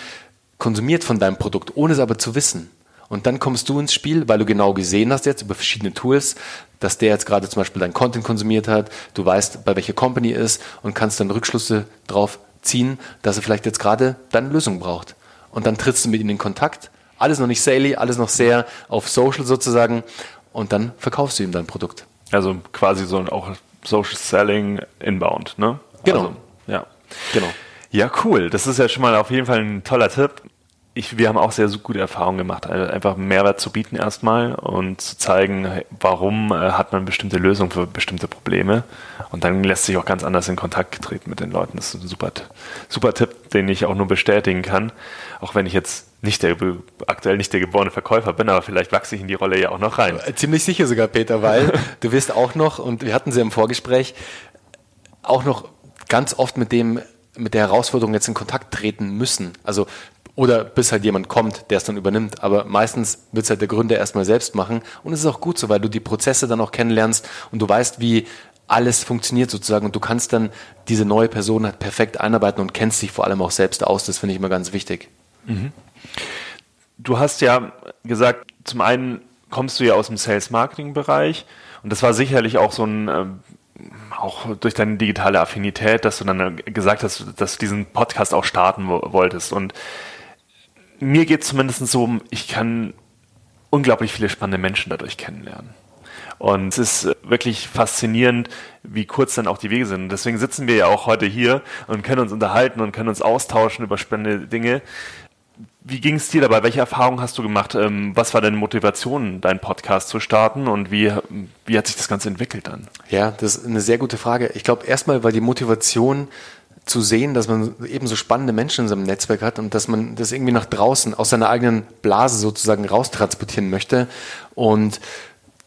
konsumiert von deinem Produkt, ohne es aber zu wissen. Und dann kommst du ins Spiel, weil du genau gesehen hast jetzt über verschiedene Tools, dass der jetzt gerade zum Beispiel dein Content konsumiert hat, du weißt, bei welcher Company ist und kannst dann Rückschlüsse drauf ziehen, dass er vielleicht jetzt gerade deine Lösung braucht. Und dann trittst du mit ihm in Kontakt. Alles noch nicht saley, alles noch sehr auf Social sozusagen. Und dann verkaufst du ihm dein Produkt. Also quasi so auch Social Selling inbound, ne? Genau. Also, ja. Genau. Ja, cool. Das ist ja schon mal auf jeden Fall ein toller Tipp ich, wir haben auch sehr, sehr gute Erfahrungen gemacht, also einfach Mehrwert zu bieten erstmal und zu zeigen, warum äh, hat man bestimmte Lösungen für bestimmte Probleme. Und dann lässt sich auch ganz anders in Kontakt treten mit den Leuten. Das ist ein super, super Tipp, den ich auch nur bestätigen kann. Auch wenn ich jetzt nicht der, aktuell nicht der geborene Verkäufer bin, aber vielleicht wachse ich in die Rolle ja auch noch rein. Äh, ziemlich sicher sogar, Peter, weil du wirst auch noch, und wir hatten sie im Vorgespräch, auch noch ganz oft mit dem mit der Herausforderung jetzt in Kontakt treten müssen. Also oder bis halt jemand kommt, der es dann übernimmt. Aber meistens wird es halt der Gründer erstmal selbst machen. Und es ist auch gut so, weil du die Prozesse dann auch kennenlernst und du weißt, wie alles funktioniert sozusagen und du kannst dann diese neue Person halt perfekt einarbeiten und kennst dich vor allem auch selbst aus. Das finde ich immer ganz wichtig. Mhm. Du hast ja gesagt, zum einen kommst du ja aus dem Sales-Marketing-Bereich und das war sicherlich auch so ein ähm, auch durch deine digitale Affinität, dass du dann gesagt hast, dass du diesen Podcast auch starten wolltest. Und mir geht es zumindest so, ich kann unglaublich viele spannende Menschen dadurch kennenlernen. Und es ist wirklich faszinierend, wie kurz dann auch die Wege sind. Deswegen sitzen wir ja auch heute hier und können uns unterhalten und können uns austauschen über spannende Dinge. Wie ging es dir dabei? Welche Erfahrungen hast du gemacht? Ähm, was war deine Motivation, deinen Podcast zu starten und wie, wie hat sich das Ganze entwickelt dann? Ja, das ist eine sehr gute Frage. Ich glaube erstmal, weil die Motivation zu sehen, dass man eben so spannende Menschen in seinem Netzwerk hat und dass man das irgendwie nach draußen aus seiner eigenen Blase sozusagen raustransportieren möchte. Und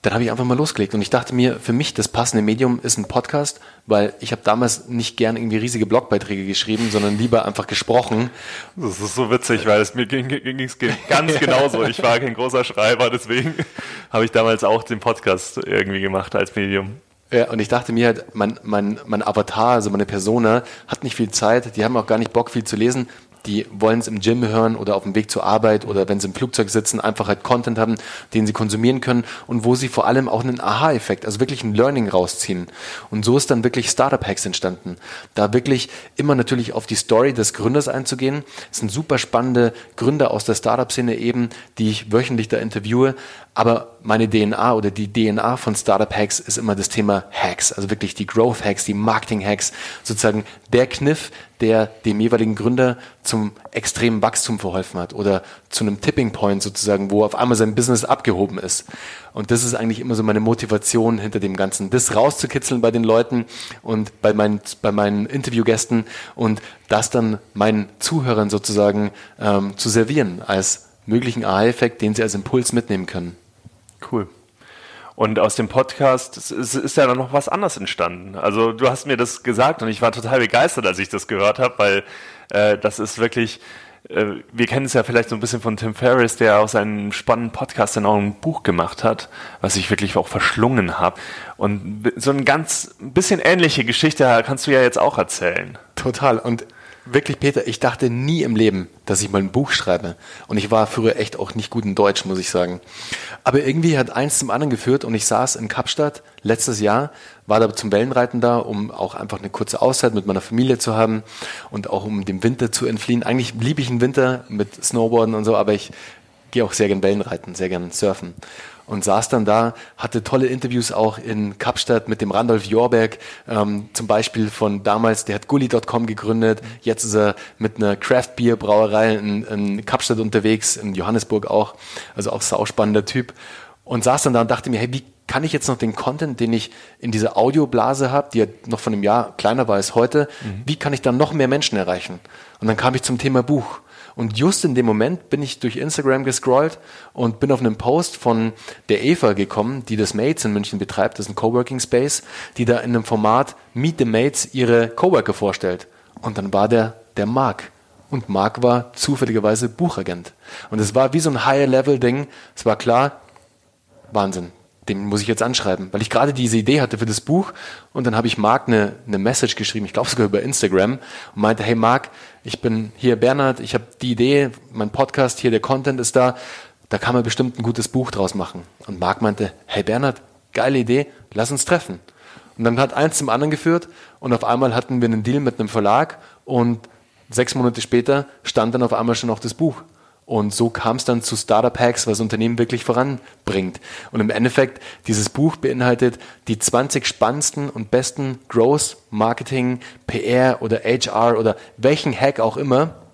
dann habe ich einfach mal losgelegt und ich dachte mir, für mich das passende Medium ist ein Podcast, weil ich habe damals nicht gern irgendwie riesige Blogbeiträge geschrieben, sondern lieber einfach gesprochen. Das ist so witzig, weil es mir ging es ganz genauso. Ich war kein großer Schreiber, deswegen habe ich damals auch den Podcast irgendwie gemacht als Medium. Ja, und ich dachte mir halt, mein, mein, mein Avatar, also meine Persona, hat nicht viel Zeit, die haben auch gar nicht Bock, viel zu lesen die wollen es im Gym hören oder auf dem Weg zur Arbeit oder wenn sie im Flugzeug sitzen, einfach halt Content haben, den sie konsumieren können und wo sie vor allem auch einen Aha-Effekt, also wirklich ein Learning rausziehen. Und so ist dann wirklich Startup-Hacks entstanden. Da wirklich immer natürlich auf die Story des Gründers einzugehen. Es sind super spannende Gründer aus der Startup-Szene eben, die ich wöchentlich da interviewe. Aber meine DNA oder die DNA von Startup Hacks ist immer das Thema Hacks, also wirklich die Growth Hacks, die Marketing Hacks, sozusagen der Kniff, der dem jeweiligen Gründer zum extremen Wachstum verholfen hat oder zu einem Tipping Point sozusagen, wo auf einmal sein Business abgehoben ist. Und das ist eigentlich immer so meine Motivation hinter dem Ganzen, das rauszukitzeln bei den Leuten und bei meinen, bei meinen Interviewgästen und das dann meinen Zuhörern sozusagen ähm, zu servieren als möglichen Aha-Effekt, den sie als Impuls mitnehmen können. Cool. Und aus dem Podcast ist, ja dann noch was anderes entstanden. Also du hast mir das gesagt und ich war total begeistert, als ich das gehört habe, weil äh, das ist wirklich, äh, wir kennen es ja vielleicht so ein bisschen von Tim Ferriss, der aus einem spannenden Podcast dann auch ein Buch gemacht hat, was ich wirklich auch verschlungen habe. Und so ein ganz bisschen ähnliche Geschichte kannst du ja jetzt auch erzählen. Total. Und wirklich, Peter, ich dachte nie im Leben, dass ich mal ein Buch schreibe. Und ich war früher echt auch nicht gut in Deutsch, muss ich sagen. Aber irgendwie hat eins zum anderen geführt und ich saß in Kapstadt letztes Jahr, war da zum Wellenreiten da, um auch einfach eine kurze Auszeit mit meiner Familie zu haben und auch um dem Winter zu entfliehen. Eigentlich liebe ich den Winter mit Snowboarden und so, aber ich gehe auch sehr gern Wellenreiten, sehr gern surfen und saß dann da, hatte tolle Interviews auch in Kapstadt mit dem Randolph Jorberg, ähm, zum Beispiel von damals, der hat Gully.com gegründet, jetzt ist er mit einer Craft Beer Brauerei in, in Kapstadt unterwegs, in Johannesburg auch, also auch sauspannender Typ und saß dann da und dachte mir, hey, wie kann ich jetzt noch den Content, den ich in dieser Audioblase habe, die ja noch von einem Jahr kleiner war als heute, mhm. wie kann ich dann noch mehr Menschen erreichen? Und dann kam ich zum Thema Buch. Und just in dem Moment bin ich durch Instagram gescrollt und bin auf einen Post von der Eva gekommen, die das Mates in München betreibt. Das ist ein Coworking Space, die da in einem Format Meet the Mates ihre Coworker vorstellt. Und dann war der, der Marc. Und Marc war zufälligerweise Buchagent. Und es war wie so ein Higher-Level-Ding. Es war klar, Wahnsinn den muss ich jetzt anschreiben, weil ich gerade diese Idee hatte für das Buch und dann habe ich Marc eine, eine Message geschrieben, ich glaube sogar über Instagram und meinte, hey Marc, ich bin hier Bernhard, ich habe die Idee, mein Podcast hier, der Content ist da, da kann man bestimmt ein gutes Buch draus machen. Und Marc meinte, hey Bernhard, geile Idee, lass uns treffen. Und dann hat eins zum anderen geführt und auf einmal hatten wir einen Deal mit einem Verlag und sechs Monate später stand dann auf einmal schon auch das Buch. Und so kam es dann zu Startup Hacks, was Unternehmen wirklich voranbringt. Und im Endeffekt, dieses Buch beinhaltet die 20 spannendsten und besten Growth, Marketing, PR oder HR oder welchen Hack auch immer,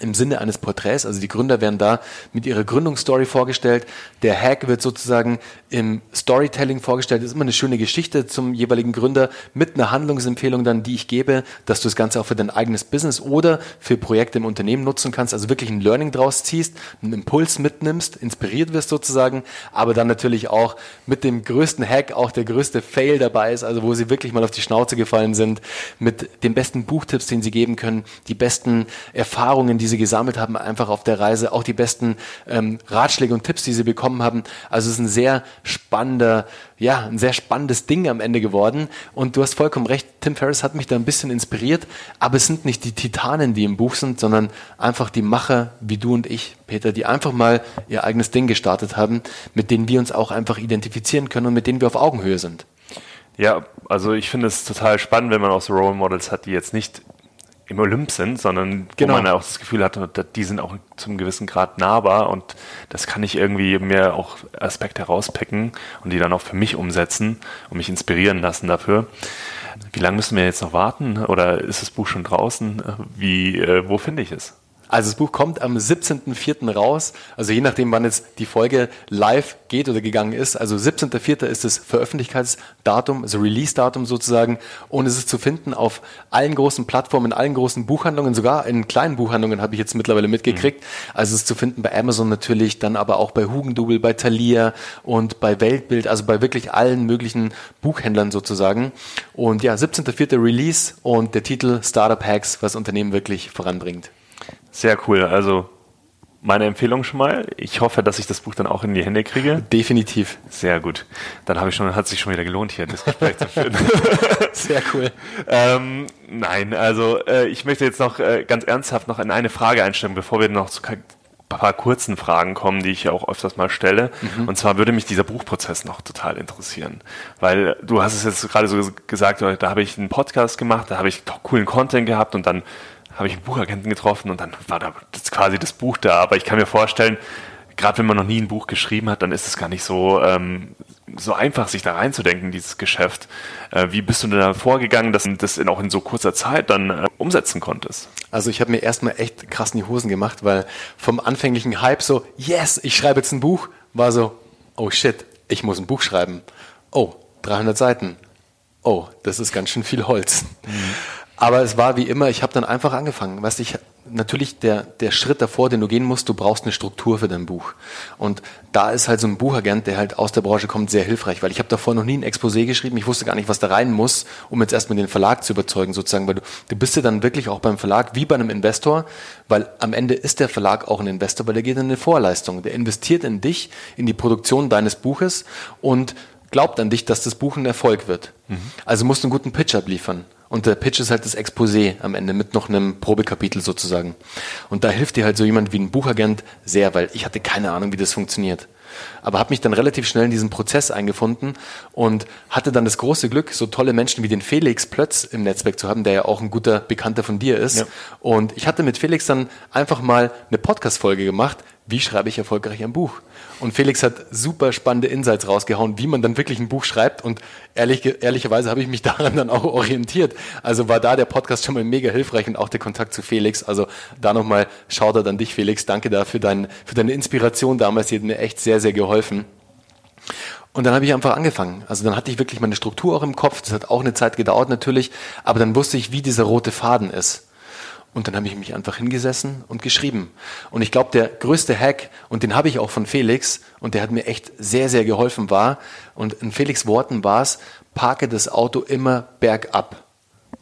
im Sinne eines Porträts. Also die Gründer werden da mit ihrer Gründungsstory vorgestellt. Der Hack wird sozusagen im Storytelling vorgestellt. Das ist immer eine schöne Geschichte zum jeweiligen Gründer mit einer Handlungsempfehlung dann, die ich gebe, dass du das Ganze auch für dein eigenes Business oder für Projekte im Unternehmen nutzen kannst. Also wirklich ein Learning draus ziehst, einen Impuls mitnimmst, inspiriert wirst sozusagen, aber dann natürlich auch mit dem größten Hack auch der größte Fail dabei ist, also wo sie wirklich mal auf die Schnauze gefallen sind, mit den besten Buchtipps, den sie geben können, die besten Erfahrungen, die die sie gesammelt haben, einfach auf der Reise, auch die besten ähm, Ratschläge und Tipps, die sie bekommen haben. Also es ist ein sehr spannender, ja, ein sehr spannendes Ding am Ende geworden. Und du hast vollkommen recht, Tim Ferriss hat mich da ein bisschen inspiriert, aber es sind nicht die Titanen, die im Buch sind, sondern einfach die Macher wie du und ich, Peter, die einfach mal ihr eigenes Ding gestartet haben, mit denen wir uns auch einfach identifizieren können und mit denen wir auf Augenhöhe sind. Ja, also ich finde es total spannend, wenn man auch so Role Models hat, die jetzt nicht im Olymp sind, sondern genau. wo man auch das Gefühl hat, die sind auch zum gewissen Grad nahbar und das kann ich irgendwie mir auch Aspekte herauspicken und die dann auch für mich umsetzen und mich inspirieren lassen dafür. Wie lange müssen wir jetzt noch warten oder ist das Buch schon draußen? Wie, äh, wo finde ich es? Also das Buch kommt am 17.04. raus. Also je nachdem, wann jetzt die Folge live geht oder gegangen ist. Also 17.04. ist das Veröffentlichkeitsdatum, also Release-Datum sozusagen. Und es ist zu finden auf allen großen Plattformen, in allen großen Buchhandlungen, sogar in kleinen Buchhandlungen habe ich jetzt mittlerweile mitgekriegt. Mhm. Also es ist zu finden bei Amazon natürlich, dann aber auch bei Hugendubel, bei Thalia und bei Weltbild, also bei wirklich allen möglichen Buchhändlern sozusagen. Und ja, 17.04. Release und der Titel Startup Hacks, was Unternehmen wirklich voranbringt. Sehr cool. Also meine Empfehlung schon mal. Ich hoffe, dass ich das Buch dann auch in die Hände kriege. Definitiv. Sehr gut. Dann habe ich schon, hat sich schon wieder gelohnt, hier das Gespräch zu führen. Sehr cool. Ähm, nein, also äh, ich möchte jetzt noch äh, ganz ernsthaft noch in eine Frage einstellen, bevor wir noch zu ein paar kurzen Fragen kommen, die ich auch öfters mal stelle. Mhm. Und zwar würde mich dieser Buchprozess noch total interessieren. Weil du hast es jetzt gerade so gesagt, da habe ich einen Podcast gemacht, da habe ich coolen Content gehabt und dann habe ich einen Buchagenten getroffen und dann war da das quasi das Buch da. Aber ich kann mir vorstellen, gerade wenn man noch nie ein Buch geschrieben hat, dann ist es gar nicht so, ähm, so einfach, sich da reinzudenken, dieses Geschäft. Äh, wie bist du denn da vorgegangen, dass du das in, auch in so kurzer Zeit dann äh, umsetzen konntest? Also ich habe mir erstmal echt krass in die Hosen gemacht, weil vom anfänglichen Hype so, yes, ich schreibe jetzt ein Buch, war so, oh shit, ich muss ein Buch schreiben. Oh, 300 Seiten. Oh, das ist ganz schön viel Holz. Mhm. Aber es war wie immer, ich habe dann einfach angefangen. Weißt ich natürlich der der Schritt davor, den du gehen musst, du brauchst eine Struktur für dein Buch. Und da ist halt so ein Buchagent, der halt aus der Branche kommt, sehr hilfreich, weil ich habe davor noch nie ein Exposé geschrieben. Ich wusste gar nicht, was da rein muss, um jetzt erstmal den Verlag zu überzeugen, sozusagen, weil du du bist ja dann wirklich auch beim Verlag wie bei einem Investor, weil am Ende ist der Verlag auch ein Investor, weil der geht in eine Vorleistung, der investiert in dich, in die Produktion deines Buches und glaubt an dich, dass das Buch ein Erfolg wird. Mhm. Also musst du einen guten Pitch abliefern. Und der Pitch ist halt das Exposé am Ende mit noch einem Probekapitel sozusagen. Und da hilft dir halt so jemand wie ein Buchagent sehr, weil ich hatte keine Ahnung, wie das funktioniert. Aber habe mich dann relativ schnell in diesen Prozess eingefunden und hatte dann das große Glück, so tolle Menschen wie den Felix Plötz im Netzwerk zu haben, der ja auch ein guter Bekannter von dir ist. Ja. Und ich hatte mit Felix dann einfach mal eine Podcast-Folge gemacht, wie schreibe ich erfolgreich ein Buch? Und Felix hat super spannende Insights rausgehauen, wie man dann wirklich ein Buch schreibt. Und ehrlich, ehrlicherweise habe ich mich daran dann auch orientiert. Also war da der Podcast schon mal mega hilfreich und auch der Kontakt zu Felix. Also da nochmal Shoutout an dich, Felix. Danke da für, dein, für deine Inspiration damals. Die hat mir echt sehr, sehr geholfen. Und dann habe ich einfach angefangen. Also dann hatte ich wirklich meine Struktur auch im Kopf. Das hat auch eine Zeit gedauert natürlich. Aber dann wusste ich, wie dieser rote Faden ist. Und dann habe ich mich einfach hingesessen und geschrieben. Und ich glaube, der größte Hack, und den habe ich auch von Felix, und der hat mir echt sehr, sehr geholfen, war, und in Felix Worten war es, parke das Auto immer bergab.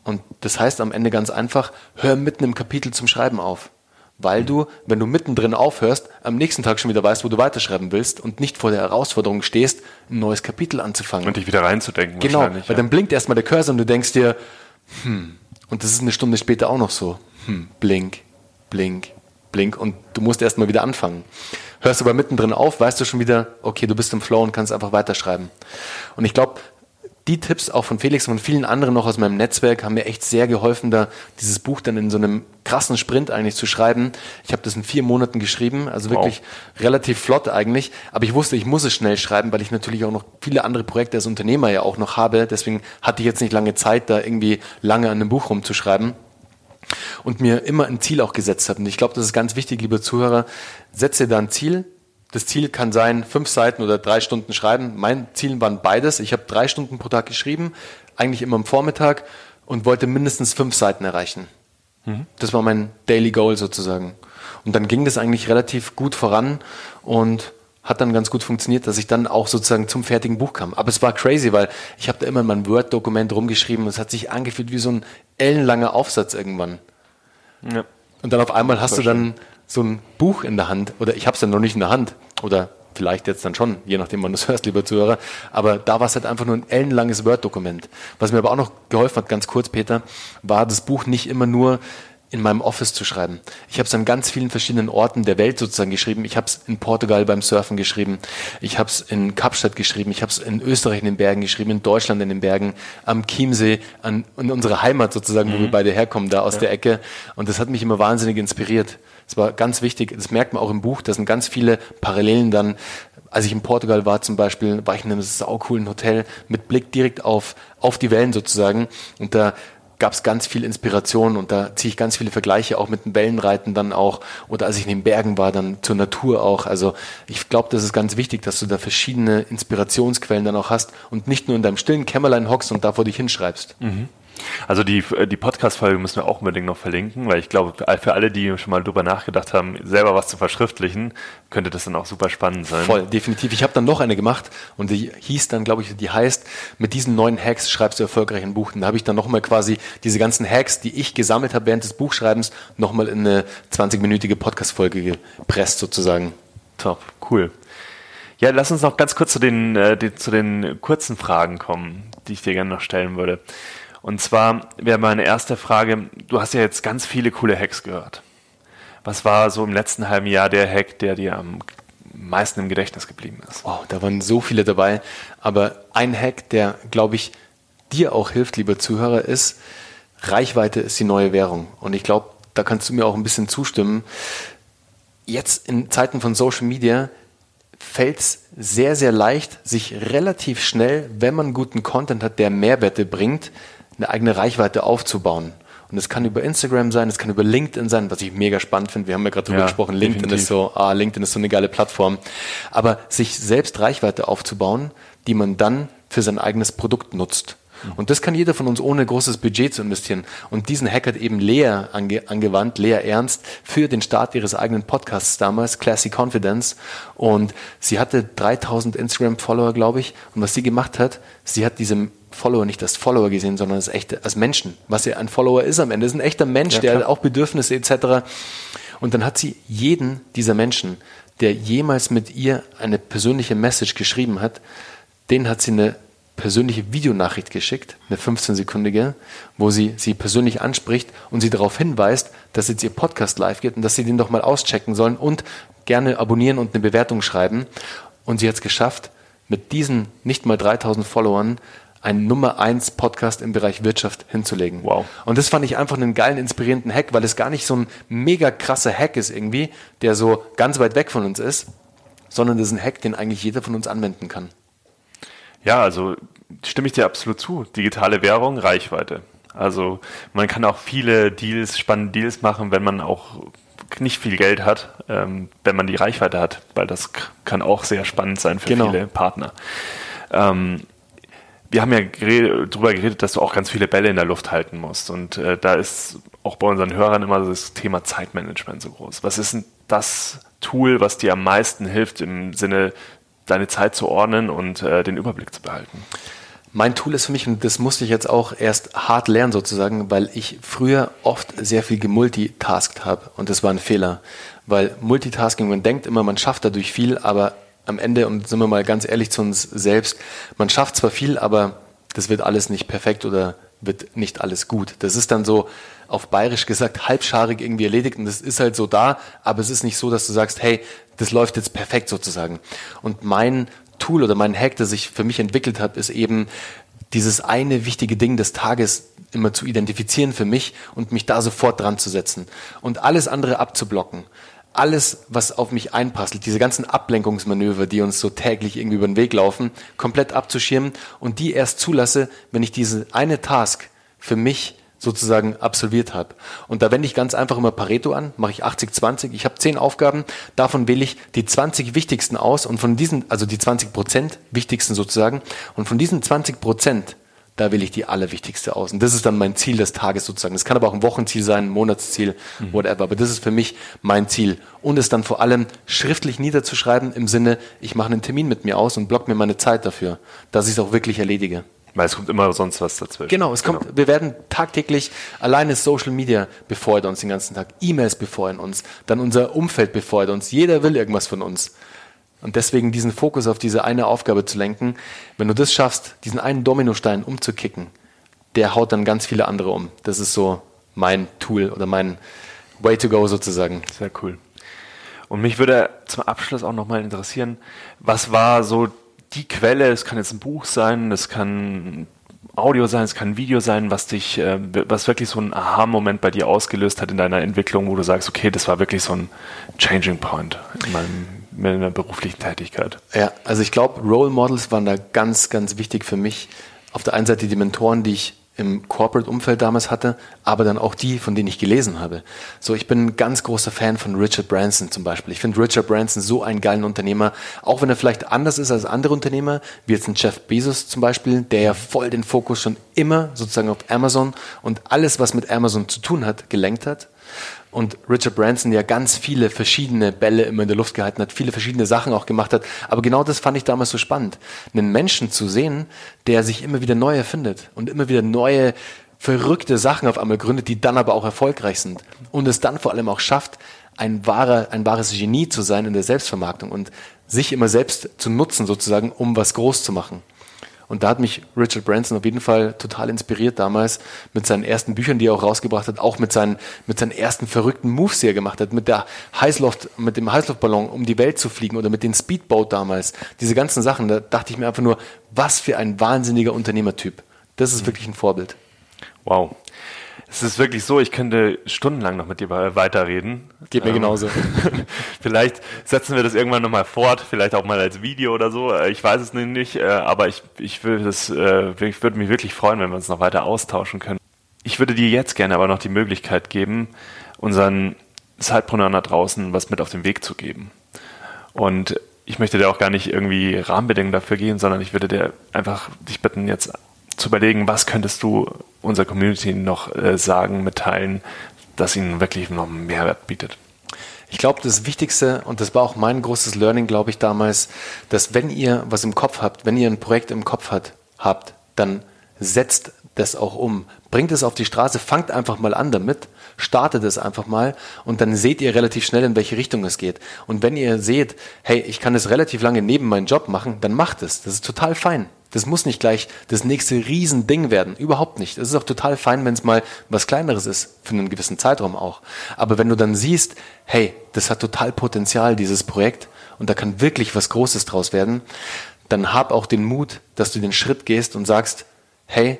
Und das heißt am Ende ganz einfach, hör mitten im Kapitel zum Schreiben auf. Weil du, wenn du mittendrin aufhörst, am nächsten Tag schon wieder weißt, wo du weiterschreiben willst und nicht vor der Herausforderung stehst, ein neues Kapitel anzufangen. Und dich wieder reinzudenken. Genau, weil ja. dann blinkt erstmal der Cursor und du denkst dir, hm, und das ist eine Stunde später auch noch so hm, blink, blink, blink und du musst erstmal wieder anfangen. Hörst du aber mittendrin auf, weißt du schon wieder, okay, du bist im Flow und kannst einfach weiterschreiben. Und ich glaube, die Tipps auch von Felix und von vielen anderen noch aus meinem Netzwerk haben mir echt sehr geholfen, da dieses Buch dann in so einem krassen Sprint eigentlich zu schreiben. Ich habe das in vier Monaten geschrieben, also wirklich wow. relativ flott eigentlich. Aber ich wusste, ich muss es schnell schreiben, weil ich natürlich auch noch viele andere Projekte als Unternehmer ja auch noch habe. Deswegen hatte ich jetzt nicht lange Zeit, da irgendwie lange an einem Buch rumzuschreiben und mir immer ein Ziel auch gesetzt habe. Und ich glaube, das ist ganz wichtig, liebe Zuhörer. Setze da ein Ziel. Das Ziel kann sein, fünf Seiten oder drei Stunden schreiben. Mein Ziel waren beides. Ich habe drei Stunden pro Tag geschrieben, eigentlich immer am Vormittag und wollte mindestens fünf Seiten erreichen. Mhm. Das war mein Daily Goal sozusagen. Und dann ging das eigentlich relativ gut voran und hat dann ganz gut funktioniert, dass ich dann auch sozusagen zum fertigen Buch kam. Aber es war crazy, weil ich habe da immer mein Word-Dokument rumgeschrieben und es hat sich angefühlt wie so ein ellenlanger Aufsatz irgendwann. Ja. Und dann auf einmal hast du dann so ein Buch in der Hand oder ich habe es dann noch nicht in der Hand oder vielleicht jetzt dann schon, je nachdem, wann du es hörst, lieber Zuhörer. Aber da war es halt einfach nur ein ellenlanges Word-Dokument. Was mir aber auch noch geholfen hat, ganz kurz, Peter, war das Buch nicht immer nur in meinem Office zu schreiben. Ich habe es an ganz vielen verschiedenen Orten der Welt sozusagen geschrieben. Ich habe es in Portugal beim Surfen geschrieben. Ich habe es in Kapstadt geschrieben. Ich habe es in Österreich in den Bergen geschrieben, in Deutschland in den Bergen, am Chiemsee, an, in unserer Heimat sozusagen, mhm. wo wir mhm. beide herkommen, da aus ja. der Ecke. Und das hat mich immer wahnsinnig inspiriert. Das war ganz wichtig. Das merkt man auch im Buch. Da sind ganz viele Parallelen dann als ich in Portugal war zum Beispiel, war ich in einem saucoolen Hotel mit Blick direkt auf, auf die Wellen sozusagen. Und da gab es ganz viel Inspiration und da ziehe ich ganz viele Vergleiche auch mit dem Wellenreiten dann auch oder als ich in den Bergen war, dann zur Natur auch. Also ich glaube, das ist ganz wichtig, dass du da verschiedene Inspirationsquellen dann auch hast und nicht nur in deinem stillen Kämmerlein hockst und da vor dich hinschreibst. Mhm. Also die, die Podcast-Folge müssen wir auch unbedingt noch verlinken, weil ich glaube, für alle, die schon mal drüber nachgedacht haben, selber was zu verschriftlichen, könnte das dann auch super spannend sein. Voll, definitiv. Ich habe dann noch eine gemacht und die hieß dann, glaube ich, die heißt, mit diesen neuen Hacks schreibst du erfolgreich ein Buch. Und da habe ich dann nochmal quasi diese ganzen Hacks, die ich gesammelt habe während des Buchschreibens, nochmal in eine 20-minütige Podcast-Folge gepresst sozusagen. Top, cool. Ja, lass uns noch ganz kurz zu den, äh, die, zu den kurzen Fragen kommen, die ich dir gerne noch stellen würde. Und zwar wäre meine erste Frage, du hast ja jetzt ganz viele coole Hacks gehört. Was war so im letzten halben Jahr der Hack, der dir am meisten im Gedächtnis geblieben ist? Oh, da waren so viele dabei. Aber ein Hack, der, glaube ich, dir auch hilft, lieber Zuhörer, ist, Reichweite ist die neue Währung. Und ich glaube, da kannst du mir auch ein bisschen zustimmen. Jetzt in Zeiten von Social Media fällt es sehr, sehr leicht, sich relativ schnell, wenn man guten Content hat, der Mehrwerte bringt, eine eigene Reichweite aufzubauen. Und es kann über Instagram sein, es kann über LinkedIn sein, was ich mega spannend finde. Wir haben ja gerade drüber ja, gesprochen, LinkedIn definitiv. ist so, ah, LinkedIn ist so eine geile Plattform. Aber sich selbst Reichweite aufzubauen, die man dann für sein eigenes Produkt nutzt. Mhm. Und das kann jeder von uns ohne großes Budget zu investieren. Und diesen Hack hat eben Lea ange angewandt, Lea Ernst, für den Start ihres eigenen Podcasts damals, Classy Confidence. Und sie hatte 3000 Instagram-Follower, glaube ich. Und was sie gemacht hat, sie hat diesem Follower nicht als Follower gesehen, sondern als echte, als Menschen. Was ja ein Follower ist am Ende, ist ein echter Mensch, ja, der auch Bedürfnisse etc. Und dann hat sie jeden dieser Menschen, der jemals mit ihr eine persönliche Message geschrieben hat, den hat sie eine persönliche Videonachricht geschickt, eine 15-sekündige, wo sie sie persönlich anspricht und sie darauf hinweist, dass jetzt ihr Podcast live geht und dass sie den doch mal auschecken sollen und gerne abonnieren und eine Bewertung schreiben. Und sie hat es geschafft, mit diesen nicht mal 3000 Followern einen Nummer 1 Podcast im Bereich Wirtschaft hinzulegen. Wow. Und das fand ich einfach einen geilen, inspirierenden Hack, weil es gar nicht so ein mega krasser Hack ist irgendwie, der so ganz weit weg von uns ist, sondern das ist ein Hack, den eigentlich jeder von uns anwenden kann. Ja, also stimme ich dir absolut zu. Digitale Währung, Reichweite. Also man kann auch viele Deals, spannende Deals machen, wenn man auch nicht viel Geld hat, ähm, wenn man die Reichweite hat, weil das kann auch sehr spannend sein für genau. viele Partner. Ähm, wir haben ja darüber geredet, dass du auch ganz viele Bälle in der Luft halten musst. Und äh, da ist auch bei unseren Hörern immer das Thema Zeitmanagement so groß. Was ist denn das Tool, was dir am meisten hilft im Sinne, deine Zeit zu ordnen und äh, den Überblick zu behalten? Mein Tool ist für mich, und das musste ich jetzt auch erst hart lernen sozusagen, weil ich früher oft sehr viel gemultitaskt habe. Und das war ein Fehler. Weil Multitasking, man denkt immer, man schafft dadurch viel, aber am Ende, und sind wir mal ganz ehrlich zu uns selbst, man schafft zwar viel, aber das wird alles nicht perfekt oder wird nicht alles gut. Das ist dann so auf bayerisch gesagt halbscharig irgendwie erledigt und das ist halt so da, aber es ist nicht so, dass du sagst, hey, das läuft jetzt perfekt sozusagen. Und mein Tool oder mein Hack, das ich für mich entwickelt habe, ist eben dieses eine wichtige Ding des Tages immer zu identifizieren für mich und mich da sofort dran zu setzen und alles andere abzublocken alles, was auf mich einpasselt, diese ganzen Ablenkungsmanöver, die uns so täglich irgendwie über den Weg laufen, komplett abzuschirmen und die erst zulasse, wenn ich diese eine Task für mich sozusagen absolviert habe. Und da wende ich ganz einfach immer Pareto an, mache ich 80-20. Ich habe zehn Aufgaben, davon wähle ich die 20 wichtigsten aus und von diesen, also die 20 Prozent wichtigsten sozusagen, und von diesen 20 Prozent da will ich die allerwichtigste aus. Und das ist dann mein Ziel des Tages sozusagen. Das kann aber auch ein Wochenziel sein, ein Monatsziel, mhm. whatever. Aber das ist für mich mein Ziel. Und es dann vor allem schriftlich niederzuschreiben im Sinne, ich mache einen Termin mit mir aus und block mir meine Zeit dafür, dass ich es auch wirklich erledige. Weil es kommt immer sonst was dazwischen. Genau, es kommt, genau. wir werden tagtäglich alleine Social Media befeuert uns den ganzen Tag, E-Mails befeuern uns, dann unser Umfeld befeuert uns, jeder will irgendwas von uns. Und deswegen diesen Fokus auf diese eine Aufgabe zu lenken, wenn du das schaffst, diesen einen Dominostein umzukicken, der haut dann ganz viele andere um. Das ist so mein Tool oder mein Way to go sozusagen. Sehr cool. Und mich würde zum Abschluss auch nochmal interessieren, was war so die Quelle, es kann jetzt ein Buch sein, es kann Audio sein, es kann Video sein, was dich, äh, was wirklich so ein Aha-Moment bei dir ausgelöst hat in deiner Entwicklung, wo du sagst, okay, das war wirklich so ein Changing Point in meinem in meiner beruflichen Tätigkeit. Ja, also ich glaube, Role Models waren da ganz, ganz wichtig für mich. Auf der einen Seite die Mentoren, die ich im Corporate-Umfeld damals hatte, aber dann auch die, von denen ich gelesen habe. So, ich bin ein ganz großer Fan von Richard Branson zum Beispiel. Ich finde Richard Branson so einen geilen Unternehmer, auch wenn er vielleicht anders ist als andere Unternehmer, wie jetzt ein Jeff Bezos zum Beispiel, der ja voll den Fokus schon immer sozusagen auf Amazon und alles, was mit Amazon zu tun hat, gelenkt hat und Richard Branson ja ganz viele verschiedene Bälle immer in der Luft gehalten hat, viele verschiedene Sachen auch gemacht hat. Aber genau das fand ich damals so spannend, einen Menschen zu sehen, der sich immer wieder neu erfindet und immer wieder neue verrückte Sachen auf einmal gründet, die dann aber auch erfolgreich sind und es dann vor allem auch schafft, ein, wahrer, ein wahres Genie zu sein in der Selbstvermarktung und sich immer selbst zu nutzen sozusagen, um was groß zu machen. Und da hat mich Richard Branson auf jeden Fall total inspiriert damals mit seinen ersten Büchern, die er auch rausgebracht hat, auch mit seinen, mit seinen ersten verrückten Moves, die er gemacht hat, mit der Heißluft, mit dem Heißluftballon um die Welt zu fliegen oder mit dem Speedboat damals. Diese ganzen Sachen, da dachte ich mir einfach nur, was für ein wahnsinniger Unternehmertyp. Das ist wirklich ein Vorbild. Wow. Es ist wirklich so, ich könnte stundenlang noch mit dir weiterreden. Geht mir ähm, genauso. vielleicht setzen wir das irgendwann nochmal fort, vielleicht auch mal als Video oder so. Äh, ich weiß es nicht, äh, aber ich, ich, würde das, äh, ich würde mich wirklich freuen, wenn wir uns noch weiter austauschen können. Ich würde dir jetzt gerne aber noch die Möglichkeit geben, unseren Zeitpreneuren da draußen was mit auf den Weg zu geben. Und ich möchte dir auch gar nicht irgendwie Rahmenbedingungen dafür geben, sondern ich würde dir einfach dich bitten, jetzt zu überlegen, was könntest du unserer Community noch äh, sagen, mitteilen, das ihnen wirklich noch einen Mehrwert bietet? Ich glaube, das Wichtigste, und das war auch mein großes Learning, glaube ich, damals, dass wenn ihr was im Kopf habt, wenn ihr ein Projekt im Kopf hat, habt, dann setzt das auch um. Bringt es auf die Straße, fangt einfach mal an damit, startet es einfach mal und dann seht ihr relativ schnell, in welche Richtung es geht. Und wenn ihr seht, hey, ich kann es relativ lange neben meinem Job machen, dann macht es. Das ist total fein. Das muss nicht gleich das nächste Riesending werden. Überhaupt nicht. Es ist auch total fein, wenn es mal was Kleineres ist, für einen gewissen Zeitraum auch. Aber wenn du dann siehst, hey, das hat total Potenzial, dieses Projekt, und da kann wirklich was Großes draus werden, dann hab auch den Mut, dass du den Schritt gehst und sagst, hey,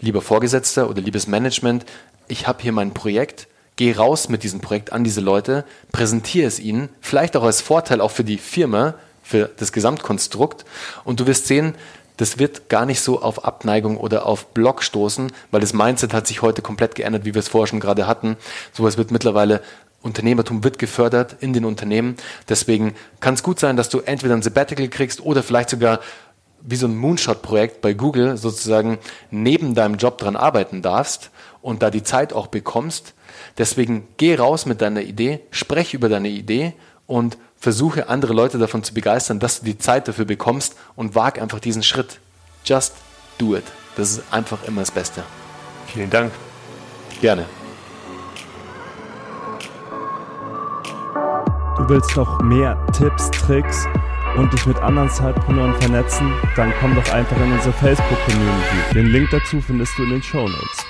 lieber Vorgesetzter oder liebes Management, ich habe hier mein Projekt, geh raus mit diesem Projekt an diese Leute, präsentiere es ihnen, vielleicht auch als Vorteil auch für die Firma, für das Gesamtkonstrukt und du wirst sehen, das wird gar nicht so auf Abneigung oder auf Block stoßen, weil das Mindset hat sich heute komplett geändert, wie wir es vorher schon gerade hatten. Sowas wird mittlerweile Unternehmertum wird gefördert in den Unternehmen. Deswegen kann es gut sein, dass du entweder ein Sabbatical kriegst oder vielleicht sogar wie so ein Moonshot-Projekt bei Google sozusagen neben deinem Job dran arbeiten darfst und da die Zeit auch bekommst. Deswegen geh raus mit deiner Idee, sprech über deine Idee und versuche andere Leute davon zu begeistern, dass du die Zeit dafür bekommst und wag einfach diesen Schritt. Just do it. Das ist einfach immer das Beste. Vielen Dank. Gerne. Du willst noch mehr Tipps, Tricks und dich mit anderen Zeitpreneuren vernetzen? Dann komm doch einfach in unsere Facebook-Community. Den Link dazu findest du in den Show Notes.